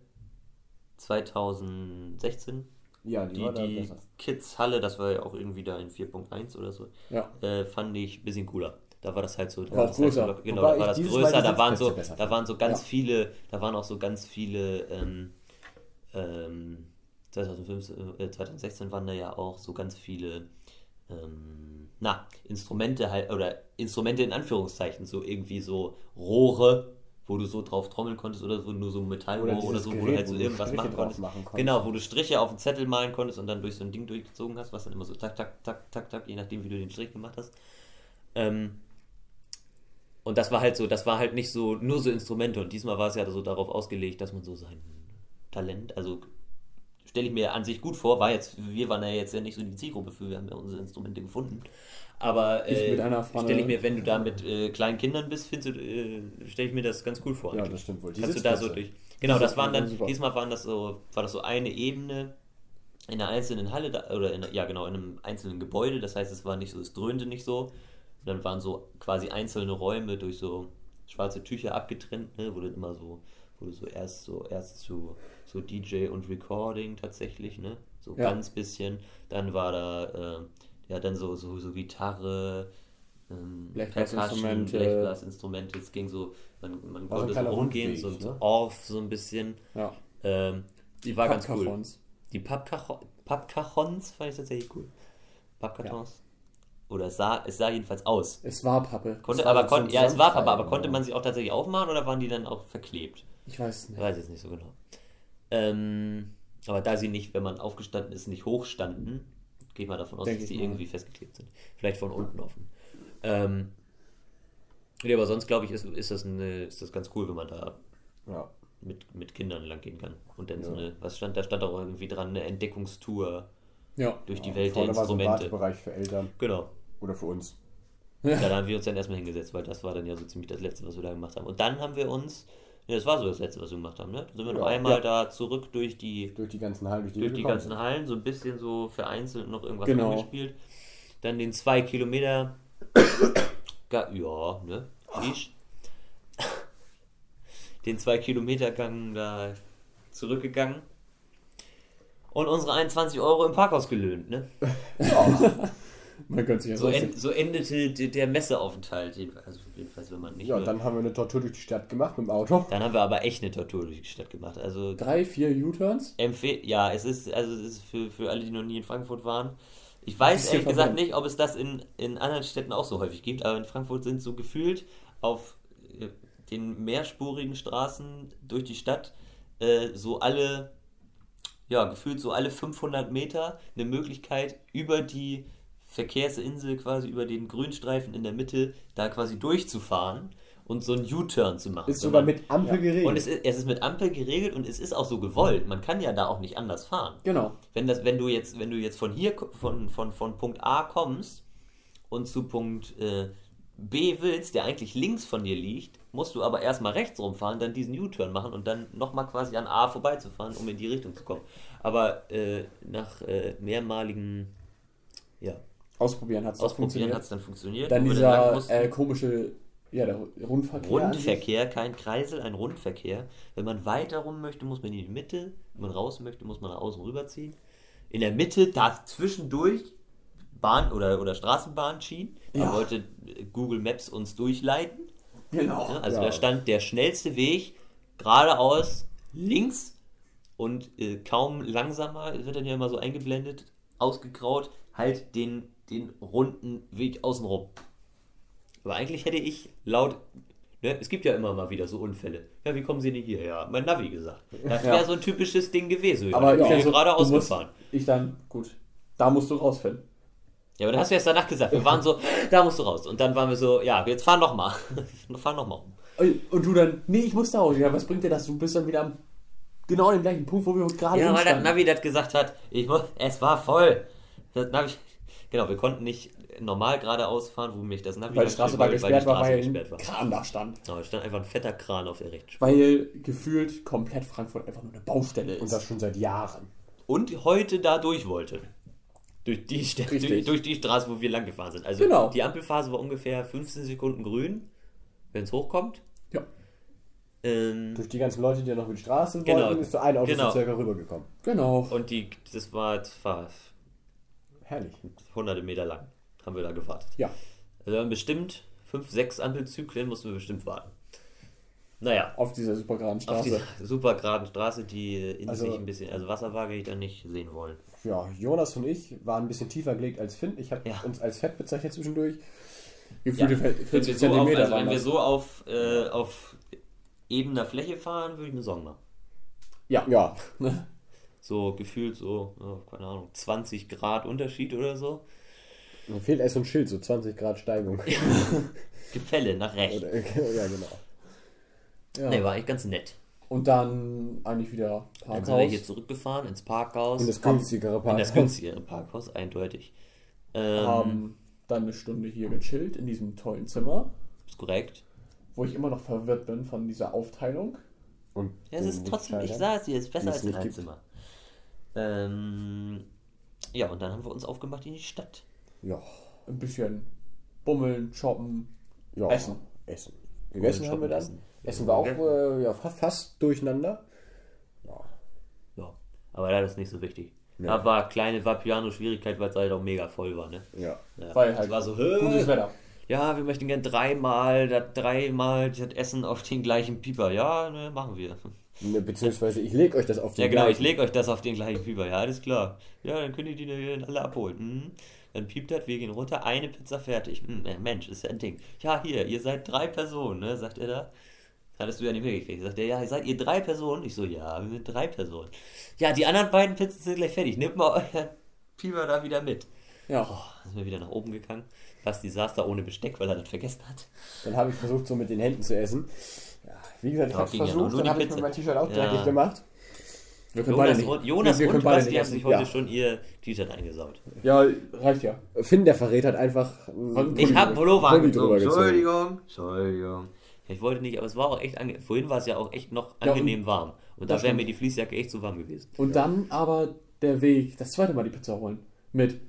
2016, Ja, die, die, war die besser. Kids-Halle, das war ja auch irgendwie da in 4.1 oder so, Ja. äh, fand ich ein bisschen cooler. Da war das halt so, da War war das halt größer. so, genau, Wobei da war das größer, da waren so, da waren so ganz Ja. viele, da waren auch so ganz viele, ähm, ähm, 2015, äh, 2016 waren da ja auch so ganz viele, ähm, na, Instrumente halt, oder Instrumente in Anführungszeichen, so irgendwie so Rohre, wo du so drauf trommeln konntest oder so, nur so Metallrohre Oder oder, so, wo du Gerät, halt so wo du irgendwas Striche machen drauf konntest. machen konntest. Genau, wo du Striche auf den Zettel malen konntest und dann durch so ein Ding durchgezogen hast, was dann immer so tak, tak, tak, tak, tak, je nachdem, wie du den Strich gemacht hast. Ähm, und das war halt so, das war halt nicht so, nur so Instrumente und diesmal war es ja so darauf ausgelegt, dass man so sein Talent, also stelle ich mir an sich gut vor, war jetzt, wir waren ja jetzt ja nicht so die Zielgruppe für, wir haben ja unsere Instrumente gefunden. Aber äh, stelle ich mir, wenn du da mit äh, kleinen Kindern bist, findest du, äh, stelle ich mir das ganz cool vor. Ja, eigentlich. das stimmt wohl. Die Kannst du da so durch. Genau, das waren war dann, super. diesmal waren das so, war das so eine Ebene in einer einzelnen Halle, da, oder in, ja genau, in einem einzelnen Gebäude, das heißt, es war nicht so, es dröhnte nicht so. Und dann waren so quasi einzelne Räume durch so schwarze Tücher abgetrennt, ne, wo dann immer so, du so erst so, erst zu so DJ und Recording tatsächlich, ne, so Ja. ganz bisschen. Dann war da, äh, ja, dann so, so, so Gitarre, ähm, Blechblasinstrumente. Blechblasinstrumente, es ging so, man, man War so ein konnte so rumgehen, so, ne? so off so ein bisschen. Ja. Ähm, die war ganz cool. Pappkartons. Die Pappkacho- Pappkachons fand ich tatsächlich cool. Pappkartons. Oder es sah, es sah jedenfalls aus. Es war Pappe. Konnte, war aber kon ja, es war Pappe, aber konnte ja. man sie auch tatsächlich aufmachen oder waren die dann auch verklebt? Ich weiß es Ich nicht. weiß jetzt nicht so genau. Ähm, aber da sie nicht, wenn man aufgestanden ist, nicht hochstanden, gehe ich mal davon aus, Denk dass die mal. irgendwie festgeklebt sind. Vielleicht von unten offen. Ähm, nee, aber sonst glaube ich, ist, ist, das eine, ist das ganz cool, wenn man da Ja. mit, mit Kindern lang gehen kann. Und dann so Ja. eine, was stand da? Stand auch irgendwie dran, eine Entdeckungstour Ja. durch die Welt der Vorne war so ein Instrumente. Wartebereich für Eltern Genau. oder für uns. Ja, da haben wir uns dann erstmal hingesetzt, weil das war dann ja so ziemlich das Letzte, was wir da gemacht haben. Und dann haben wir uns, ja, das war so das Letzte, was wir gemacht haben, ne? Dann sind wir noch Ja, einmal ja. da zurück durch die, Durch die ganzen Hallen, durch die, durch die ganzen Hallen, so ein bisschen so vereinzelt noch irgendwas Genau. angespielt. Dann den zwei Kilometer, Ga ja, ne? Ich. Den zwei Kilometer Gang da zurückgegangen. Und unsere 21 Euro im Parkhaus gelöhnt, ne? Man könnte sich ja So, end, so endete der Messeaufenthalt, jedenfalls, also jedenfalls wenn man nicht Ja, mehr- dann haben wir eine Tortur durch die Stadt gemacht mit dem Auto. Dann haben wir aber echt eine Tortur durch die Stadt gemacht. Also Drei, vier U-Turns. ja, es ist also es ist für, für alle, die noch nie in Frankfurt waren. Ich weiß ehrlich gesagt nicht, ob es das in, in anderen Städten auch so häufig gibt, aber in Frankfurt sind so gefühlt auf äh, den mehrspurigen Straßen durch die Stadt äh, so alle ja, gefühlt so alle 500 Meter eine Möglichkeit über die Verkehrsinsel quasi über den Grünstreifen in der Mitte da quasi durchzufahren und so einen U-Turn zu machen. Ist sogar mit Ampel geregelt. und es ist, es ist mit Ampel geregelt und es ist auch so gewollt. Man kann ja da auch nicht anders fahren. Genau. Wenn, das, wenn, du, jetzt, wenn du jetzt von hier, von, von, von Punkt A kommst und zu Punkt äh, B willst, der eigentlich links von dir liegt, musst du aber erstmal rechts rumfahren, dann diesen U-Turn machen und dann nochmal quasi an A vorbeizufahren, um in die Richtung zu kommen. Aber äh, nach äh, mehrmaligen ja, Ausprobieren hat es Ausprobieren hat es dann funktioniert. Dann dieser äh, komische, ja, der Rundverkehr. Rundverkehr, kein Kreisel, ein Rundverkehr. Wenn man weiter rum möchte, muss man in die Mitte. Wenn man raus möchte, muss man nach außen rüberziehen. In der Mitte, da zwischendurch Bahn- oder, oder Straßenbahnschienen. Da Ja. wollte äh, Google Maps uns durchleiten. Genau. Ne? Also Ja. da stand der schnellste Weg geradeaus links und äh, kaum langsamer, wird dann ja immer so eingeblendet, ausgegraut, halt den, den runden Weg außenrum. Aber eigentlich hätte ich laut, ne, es gibt ja immer mal wieder so Unfälle. Ja, wie kommen Sie denn hierher? Mein Navi gesagt. Das wäre Ja. so ein typisches Ding gewesen. Aber ich ich bin also, geradeaus du musst- gefahren. Ich dann, gut, da musst du rausfinden. Ja, aber dann hast du erst danach gesagt, wir waren so, da musst du raus. Und dann waren wir so, ja, jetzt fahr noch mal. fahr noch mal um. Und du dann, nee, ich muss da raus. Ja, was bringt dir das? Du bist dann wieder am, genau an dem gleichen Punkt, wo wir uns gerade Ja, weil das. Navi das gesagt hat, ich muss, es war voll. Das Navi, genau, wir konnten nicht normal geradeaus fahren, wo mich das Navi Weil die dann Straße steht, da weil- weil gesperrt die war, Straße weil ein gesperrt war. Kran da stand. Genau, es stand einfach ein fetter Kran auf der rechten Spur. Weil gefühlt komplett Frankfurt einfach nur eine Baustelle Und ist. das schon seit Jahren. Und heute da durch wollte. Durch die, St- durch, durch die Straße, wo wir lang gefahren sind. Also Genau. die Ampelphase war ungefähr 15 Sekunden grün, wenn es hochkommt. Ja, Ähm, Durch die ganzen Leute, die ja noch über die Straße Genau. wollten, ist so ein Auto Genau. circa rübergekommen. genau. und die, das war, das war Herrlich. hunderte Meter lang, haben wir da gewartet. Ja. Also wir haben bestimmt fünf, sechs Ampelzyklen mussten wir bestimmt warten. Naja, Auf dieser super geraden auf Straße. dieser super geraden Straße, die in Also- sich ein bisschen, also Wasserwaage ich da nicht sehen wollen. Ja, Jonas und ich waren ein bisschen tiefer gelegt als Finn. Ich habe Ja. uns als fett bezeichnet zwischendurch. Gefühlte Ja, Wenn wir 40 so auf, also wenn wir so auf, äh, auf ebener Fläche fahren, würde ich mir Sorgen machen. Ja. Ja, So gefühlt so, ja, keine Ahnung, 20 Grad Unterschied oder so. mir fehlt erst so ein Schild, so 20 Grad Steigung. Gefälle nach rechts. Oder, ja, genau. Ja. Nee, war eigentlich ganz nett. Und dann eigentlich wieder Dann sind wir hier Parkhaus. zurückgefahren ins Parkhaus. Und das günstigere in das Parkhaus. günstigere Parkhaus, eindeutig. Ähm, Haben dann eine Stunde hier gechillt in diesem tollen Zimmer, Ist korrekt. wo ich immer noch verwirrt bin von dieser Aufteilung. Und Ja, es ist trotzdem, ich sah es hier, es ist besser als ein nicht gibt. Einzimmer. Ähm, ja, und dann haben wir uns aufgemacht in die Stadt. Ja. Ein bisschen bummeln, shoppen. ja. Essen. Essen. Gegessen haben wir dann. Essen. Essen war auch äh, ja, fast, fast durcheinander. Ja. Ja, aber das ist nicht so wichtig. Nee. Da war kleine, war Piano-Schwierigkeit, weil es halt auch mega voll war, ne? ja. Ja. Weil es halt war so, Gutes "Hä? Wetter. ja, wir möchten gern dreimal, das dreimal das Essen auf den gleichen Pieper. Ja, ne, machen wir. Ne, Beziehungsweise ich lege euch das auf den Ja, genau, ich gleichen. lege euch das auf den gleichen Pieper. Ja, alles klar. Ja, dann könnt ihr die dann alle abholen. Hm. Dann piept das, wir gehen runter, eine Pizza fertig. Hm, Mensch, ist ja ein Ding. Ja, hier, ihr seid drei Personen, ne, sagt er da. Hattest du ja nicht mitgekriegt. Sagt er, ja, seid ihr drei Personen? Ich so, ja, wir sind drei Personen. Ja, die anderen beiden Pizzen sind gleich fertig. Nehmt mal euren Pieper da wieder mit. Ja. Oh, dann sind wir wieder nach oben gegangen. Basti saß da ohne Besteck, weil er das vergessen hat. Dann habe ich versucht, so mit den Händen zu essen. Ja, wie gesagt, ich Ja, habe es ja versucht, die dann habe ich mir mein T-Shirt auch Ja. dreckig gemacht. Wir können beide Jonas, nicht. und, Jonas wir, können beide Basti nicht haben sich heute Ja. schon ihr T-Shirt eingesaut. Ja, reicht ja. Finn, der Verrät, hat einfach. Von- Ich hab Pullover angezogen. Entschuldigung. Entschuldigung. Ja, ich wollte nicht, aber es war auch echt angenehm. Vorhin war es ja auch echt noch Ja, angenehm warm. Und da wäre mir die Fließjacke echt zu warm gewesen. Und dann aber der Weg, das zweite Mal die Pizza holen. Mit.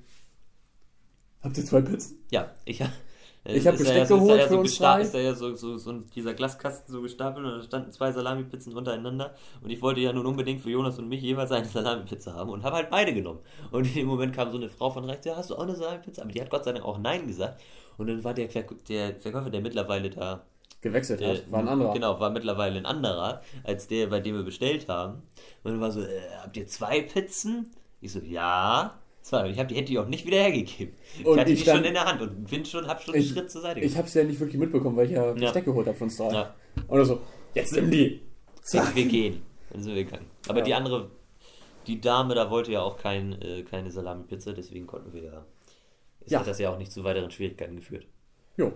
Habt ihr zwei Pizzen? Ja, ich, Ich hab ist Besteck ja, geholt ja für so uns gesta- drei. Ist da ja so, so, so dieser Glaskasten so gestapelt und da standen zwei Salami-Pizzen untereinander. Und ich wollte ja nun unbedingt für Jonas und mich jeweils eine Salami-Pizza haben und habe halt beide genommen. Und in dem Moment kam so eine Frau von rechts, ja, hast du auch eine Salami-Pizza? Aber die hat Gott sei Dank auch Nein gesagt. Und dann war der, Verk der Verkäufer, der mittlerweile da Gewechselt Der- hat. War ein anderer. Genau, war mittlerweile ein anderer, als der, bei dem wir bestellt haben. Und dann war so, äh, habt ihr zwei Pizzen? Ich so, ja. Zwei. Und ich hab die, hätte die auch nicht wieder hergegeben. Und ich hatte ich die stand- schon in der Hand und bin schon, hab schon einen Ich- Schritt zur Seite Ich hab's ja nicht wirklich mitbekommen, weil ich ja Besteck geholt habe von drei. Ja. Oder so, jetzt nimm die. Zack, wir gehen. Dann sind wir gegangen. Aber Ja. die andere, die Dame da wollte ja auch kein, äh, keine Salami-Pizza, deswegen konnten wir ja. Es Ja. hat das ja auch nicht zu weiteren Schwierigkeiten geführt. Jo.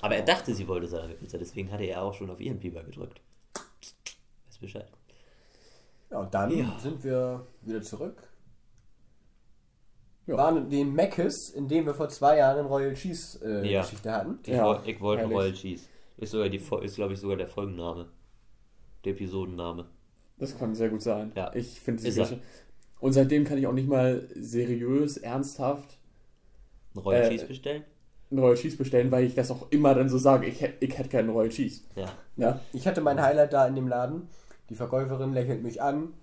Aber er dachte, sie wollte Salami-Pizza, deswegen hatte er auch schon auf ihren Pieper gedrückt. Weiß Bescheid. Ja, und dann Ja. sind wir wieder zurück. Ja. Waren den Meckes, in dem wir vor zwei Jahren eine Royal Cheese äh, Ja. Geschichte hatten. Ich, Ja, wollte herrlich. Royal Cheese. Ist sogar die ist glaube ich sogar der Folgenname. Der Episodenname. Das kann sehr gut sein. Ja. Ich finde diese. Geschichte. Und seitdem kann ich auch nicht mal seriös, ernsthaft Ein Royal Äh, Cheese bestellen? einen Royal Cheese bestellen, weil ich das auch immer dann so sage, ich, ich hätte keinen Royal Cheese. Ja. Ja. Ich hatte mein Highlight da in dem Laden. Die Verkäuferin lächelt mich an,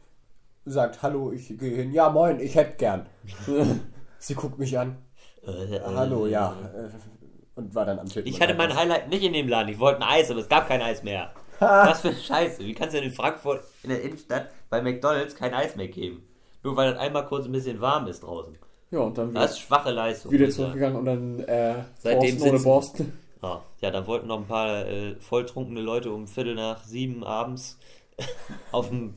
sagt Hallo, ich gehe hin. Ja, moin, ich hätte gern. Sie guckt mich an. Äh, Hallo, ja. äh, Und war dann am Tisch. Ich hatte mein Highlight nicht in dem Laden. Ich wollte ein Eis, aber es gab kein Eis mehr. Was für eine Scheiße. Wie kannst du denn in Frankfurt in der Innenstadt bei McDonalds kein Eis mehr geben? Nur weil das einmal kurz ein bisschen warm ist draußen. Ja, und dann wieder, Das ist schwache Leistung. wieder zurückgegangen und dann äh, Seitdem Thorsten ohne Borsten. Ja, ja, dann wollten noch ein paar äh, volltrunkene Leute um Viertel nach sieben abends auf dem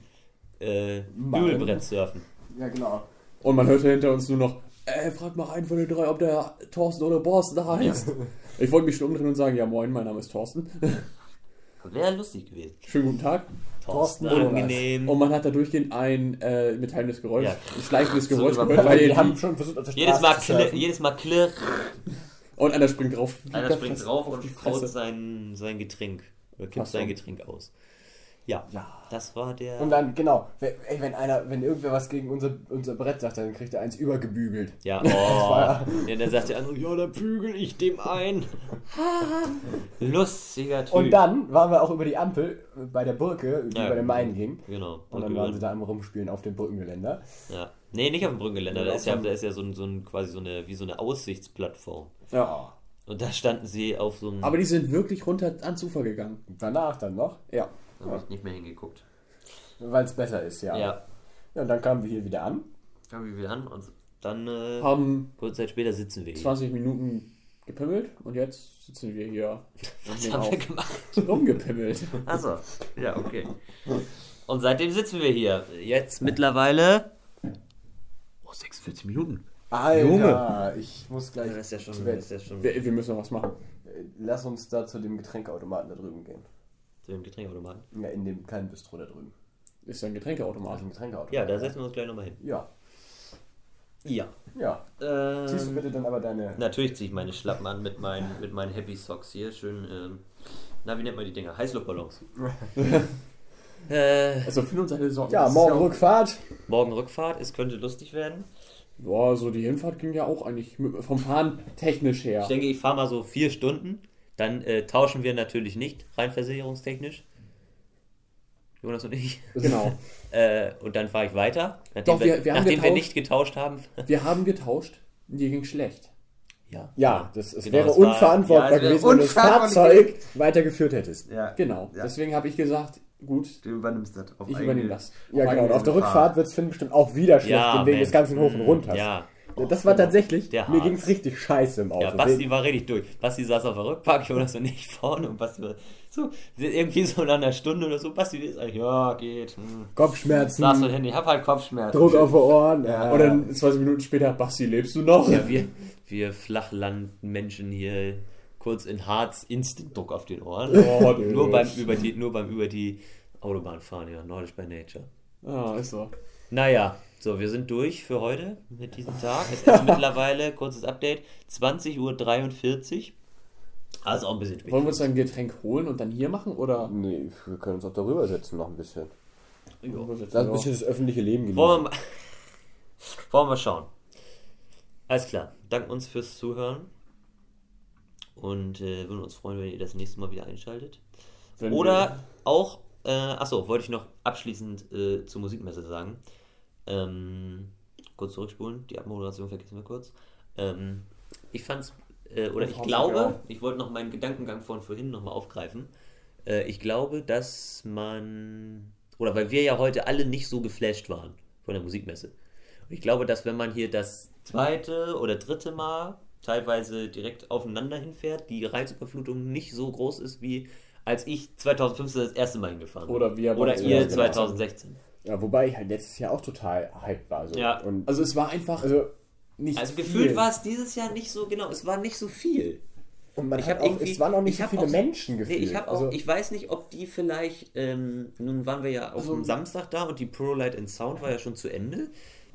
äh. Bügelbrett surfen. Ja, genau. Und man hörte hinter uns nur noch, äh, frag mal einen von den drei, ob der Thorsten oder Borsten da heißt. Ich wollte mich schon umdrehen und sagen, ja moin, mein Name ist Thorsten. Wäre lustig gewesen. Schönen guten Tag. Thorsten Thorsten, angenehm. Und man hat da durchgehend ein äh, metallendes Geräusch, Ja. ein schleifendes So Geräusch über- gehört, Weil die haben schon versucht, auf der jedes Mal, zu klirr, jedes Mal klirr. und einer springt drauf. Einer springt drauf auf und kaut sein, sein Getränk. Oder kippt so. sein Getränk aus. Ja, Ja. das war der. Und dann, genau, wenn, ey, wenn einer, wenn irgendwer was gegen unser, unser Brett sagt, dann kriegt er eins übergebügelt. ja, war- oh. ja, dann sagt der andere, ja, da bügel ich dem ein. Lustiger Typ. Und dann waren wir auch über die Ampel bei der Brücke, die Ja. über den Main ging. Genau. Und dann waren sie da am Rumspielen auf dem Brückengeländer. Ja. Nee, nicht auf dem Brückengeländer. Da ist ja, da ist ja so ein, so ein quasi so eine, wie so eine Aussichtsplattform. Ja. Und da standen sie auf so einem. Aber die sind wirklich runter ans Ufer gegangen. Und danach dann noch, Ja. Da habe ich nicht mehr hingeguckt. weil es besser ist, ja. Ja. ja. Und dann kamen wir hier wieder an. Kamen wir wieder an und dann, äh, Haben kurze Zeit später sitzen wir hier. 20 Minuten gepimmelt und jetzt sitzen wir hier. Was haben wir gemacht? Rumgepimmelt. Achso, ja, okay. Und seitdem sitzen wir hier. Jetzt mittlerweile. Oh, 46 Minuten. Alter, ich muss gleich. Das ist ja schon. zu Das ist ja schon Wir, wir müssen noch was machen. Lass uns da zu dem Getränkeautomaten da drüben gehen. Zu dem Getränkeautomaten. Ja, in dem kleinen Bistro da drüben. Ist ja ein Getränkeautomat. ein Getränkeautomat. Ja, da setzen wir uns gleich nochmal hin. Ja, Ja. ja. Ziehst du Ähm, bitte dann aber deine. natürlich ziehe ich meine Schlappen an mit meinen, mit meinen Happy Socks hier. Schön, ähm, na, wie nennt man die Dinger? Heißluftballons. Äh, Also für uns eine Sorge. Ja, morgen Rückfahrt. morgen Rückfahrt, es könnte lustig werden. Ja, so die Hinfahrt ging ja auch eigentlich vom Fahren technisch her. Ich denke, ich fahre mal so vier Stunden. Dann äh, tauschen wir natürlich nicht, rein versicherungstechnisch. Jonas und ich. Genau. Äh, und dann fahre ich weiter. Nachdem, Doch, wir- wir haben nachdem wir nicht getauscht haben. Wir haben getauscht. Dir ging schlecht. ja. Ja, das, es Genau, wäre es war- unverantwortbar ja, es wäre gewesen, wenn du das Fahrzeug weitergeführt hättest. Ja. Genau. Ja. Deswegen habe ich gesagt, gut, Du übernimmst das. Auf ich eigene- übernehme das. Ja, genau. Und auf der. Rückfahrt wird es Finn bestimmt auch wieder schlecht Ja, wegen des ganzen Hoch und Runters. Ja. Das war tatsächlich, Der mir ging es richtig scheiße im Auto. Ja, Basti war richtig durch. Basti saß auf der Rückbank, Jonas und ich vorne und Basti war so, irgendwie so nach einer Stunde oder so. Basti ist eigentlich, ja, geht. Hm. Kopfschmerzen, Saß so hin, ich hab halt Kopfschmerzen. Druck auf die Ohren. Ja. Und dann 20 Minuten später, Basti, lebst du noch? Ja, wir, wir Flachlandmenschen hier kurz in Harz Instant-Druck auf den Ohren. Oh, nur, beim über die, nur beim über die Autobahn fahren, ja, Nordisch by Nature. Ah, ist so. Naja, so, wir sind durch für heute mit diesem Tag. Es ist mittlerweile, kurzes Update, 20.43 Uhr. Also auch ein bisschen spät. Wollen wir uns ein Getränk holen und dann hier machen? Oder? Nee, wir können uns auch darüber setzen noch ein bisschen. Jo. Das ist ein bisschen das öffentliche Leben genießen. Wollen wir, mal, wollen wir schauen. Alles klar. Danke uns fürs Zuhören. Und äh, würden uns freuen, wenn ihr das nächste Mal wieder einschaltet. Wenn Oder auch, äh, achso, wollte ich noch abschließend äh, zur Musikmesse sagen. Ähm, kurz zurückspulen, die Abmoderation vergessen wir kurz. Ähm, ich fand's, äh, oder ich glaube, ich wollte noch meinen Gedankengang von vorhin nochmal aufgreifen. Äh, ich glaube, dass man, oder weil wir ja heute alle nicht so geflasht waren von der Musikmesse. Und ich glaube, dass wenn man hier das zweite oder dritte Mal teilweise direkt aufeinander hinfährt, die Reizüberflutung nicht so groß ist, wie als ich 2015 das erste Mal hingefahren bin. Oder wir Oder ihr genau. 2016. Ja, wobei ich halt letztes Jahr auch total hyped war. So. Ja. Und Also es war einfach also, nicht Also viel. gefühlt war es dieses Jahr nicht so, genau, es war nicht so viel. und man Ich hat auch, es waren auch nicht ich so viele auch- Menschen Nee, gefühlt. ich habe auch, also, ich weiß nicht, ob die vielleicht, ähm, nun waren wir ja auf Also- dem Samstag da und die Pro Light and Sound war ja schon zu Ende,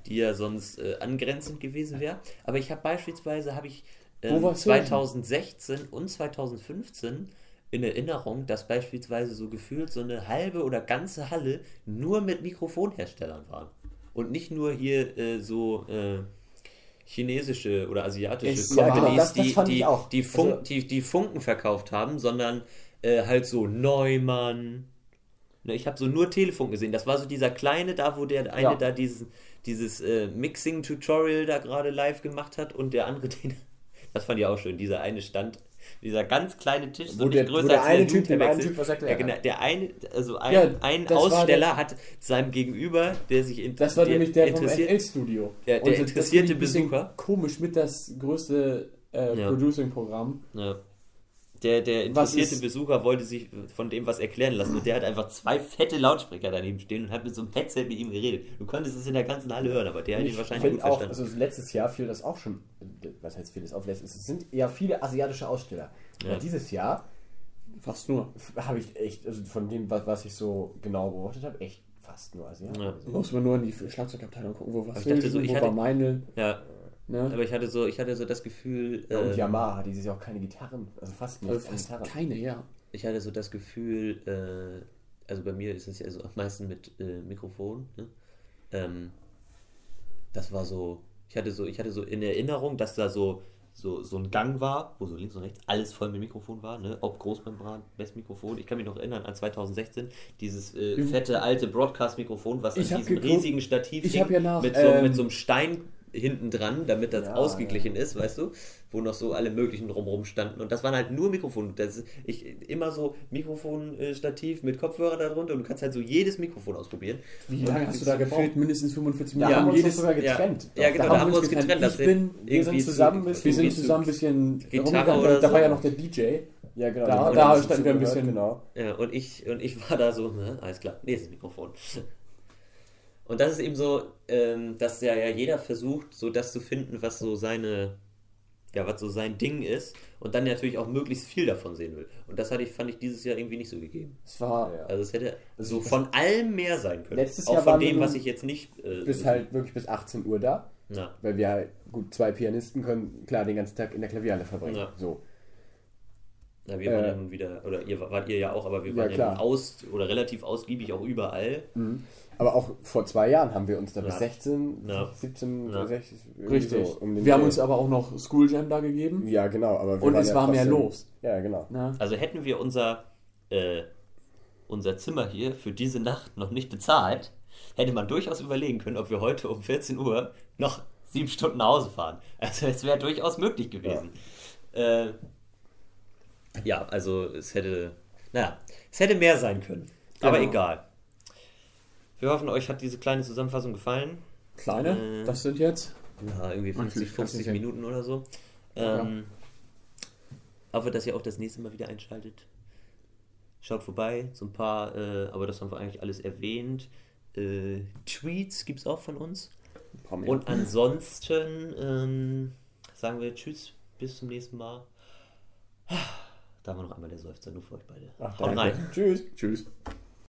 die ja sonst äh, angrenzend gewesen wäre. Aber ich habe beispielsweise, habe ich ähm, Wo war's hin? 2016 und 2015 in Erinnerung, dass beispielsweise so gefühlt so eine halbe oder ganze Halle nur mit Mikrofonherstellern waren. Und nicht nur hier äh, so äh, chinesische oder asiatische ja, Companies, genau, das- das die, ich die, auch. Die, Funk, Also- die, die Funken verkauft haben, sondern äh, halt so Neumann. Ne, ich habe so nur Telefunk gesehen. Das war so dieser kleine da, wo der eine Ja. da dieses, dieses äh, Mixing-Tutorial da gerade live gemacht hat und der andere, den, das fand ich auch schön, dieser eine stand, dieser ganz kleine Tisch, so der- größer der als eine der Typ dem einen der Typ was erklärt ja, genau, der eine, also ein, Ja, ein Aussteller der- hat seinem Gegenüber, der sich in, Das war nämlich der vom interessiert- FL-Studio. Der- der Und das- das interessierte Besucher. Komisch mit das größte äh. Producing-Programm. Ja. Der, der interessierte ist- Besucher wollte sich von dem was erklären lassen und der hat einfach zwei fette Lautsprecher daneben stehen und hat mit so einem Headset mit ihm geredet. Du konntest es in der ganzen Halle hören, aber der hat ihn ich wahrscheinlich finde gut auch, verstanden. also letztes Jahr fiel das auch schon, was heißt vieles auf, es sind ja viele asiatische Aussteller. Ja. Aber dieses Jahr Fast nur. habe ich echt, also von dem, was, was ich so genau beobachtet habe, echt fast nur Asiaten. Ja. Muss man nur in die Schlagzeugabteilung gucken, wo was ich dachte so, ich hatte- war Meinl. ja, Ne? aber ich hatte so, ich hatte so das Gefühl, Ja, und äh, Yamaha hat dieses Jahr auch keine Gitarren, also fast nicht Also keine fast Gitarren. keine, ja. ich hatte so das Gefühl, äh, also bei mir ist es ja so am meisten mit äh, Mikrofon. Ne? Ähm, das war so, ich hatte so, ich hatte so in Erinnerung, dass da so so, so ein Gang war, wo so links und rechts alles voll mit Mikrofon war, ne? Ob Großmembran, Bestmikrofon. Ich kann mich noch erinnern an 2016, dieses äh, fette alte Broadcast-Mikrofon, was Ich an diesem geguckt- riesigen Stativ ich hing, ja nach, mit, so, ähm, mit so einem Stein hinten dran, damit das Ja, ausgeglichen ist, weißt du, wo noch so alle möglichen drumherum standen und das waren halt nur Mikrofone. Das ist, ich immer so Mikrofonstativ mit Kopfhörer darunter und du kannst halt so jedes Mikrofon ausprobieren. Wie lange hast du da gefühlt? Mindestens 45 Da Minuten. haben wir uns Jedes- sogar ja. getrennt. Ja, genau, da haben wir uns getrennt. Ich bin- wir sind zusammen zu- bis- Wir sind zusammen ein bisschen rumgegangen, da, da so. war ja noch der DJ. Ja, genau. Da- haben da standen wir ein bisschen- Genau. Ja, und ich, und ich war da so, ne, alles klar, nächstes Mikrofon. Und das ist eben so, ähm, dass ja, ja jeder versucht, so das zu finden, was so seine, ja, was so sein Ding ist und dann natürlich auch möglichst viel davon sehen will. Und das hatte ich, fand ich dieses Jahr irgendwie nicht so gegeben. Es war Ja. Also es hätte Also so von allem mehr sein können. Letztes auch Jahr von dem, was ich jetzt nicht. Äh, Bis halt wirklich bis 18 Uhr da. Na, Weil wir halt, gut, zwei Pianisten können klar den ganzen Tag in der Klavierhalle verbringen. Ja. So. Ja, wir waren Äh, ja nun wieder, oder ihr wart ihr ja auch, aber wir Ja, waren ja, nun aus oder relativ ausgiebig auch überall. Aber auch vor zwei Jahren haben wir uns da bis Ja. 16, Ja. 17, Ja. 16, irgendwie Richtig. So, um wir haben Dreh. uns aber auch noch School Jam da gegeben. Ja, genau. Aber wir Und waren es ja war mehr los. Ja, genau. Na? Also hätten wir unser, äh, unser Zimmer hier für diese Nacht noch nicht bezahlt, hätte man durchaus überlegen können, ob wir heute um 14 Uhr noch sieben Stunden nach Hause fahren. Also es wäre durchaus möglich gewesen. Ja. Äh, ja, also es hätte, naja, es hätte mehr sein können. Aber Genau. egal. Wir hoffen, euch hat diese kleine Zusammenfassung gefallen. Kleine, Äh. das sind jetzt. Ja, irgendwie 50, Natürlich, kannst 50 du nicht Minuten oder so. Ähm, Hoffe, dass ihr auch das nächste Mal wieder einschaltet. Schaut vorbei, so ein paar, äh, aber das haben wir eigentlich alles erwähnt. Äh, Tweets gibt es auch von uns. Ein paar mehr. Und ansonsten ähm, sagen wir Tschüss, bis zum nächsten Mal. Da haben wir noch einmal der Seufzer, nur für euch beide. Ach, Haut rein. Tschüss. Tschüss.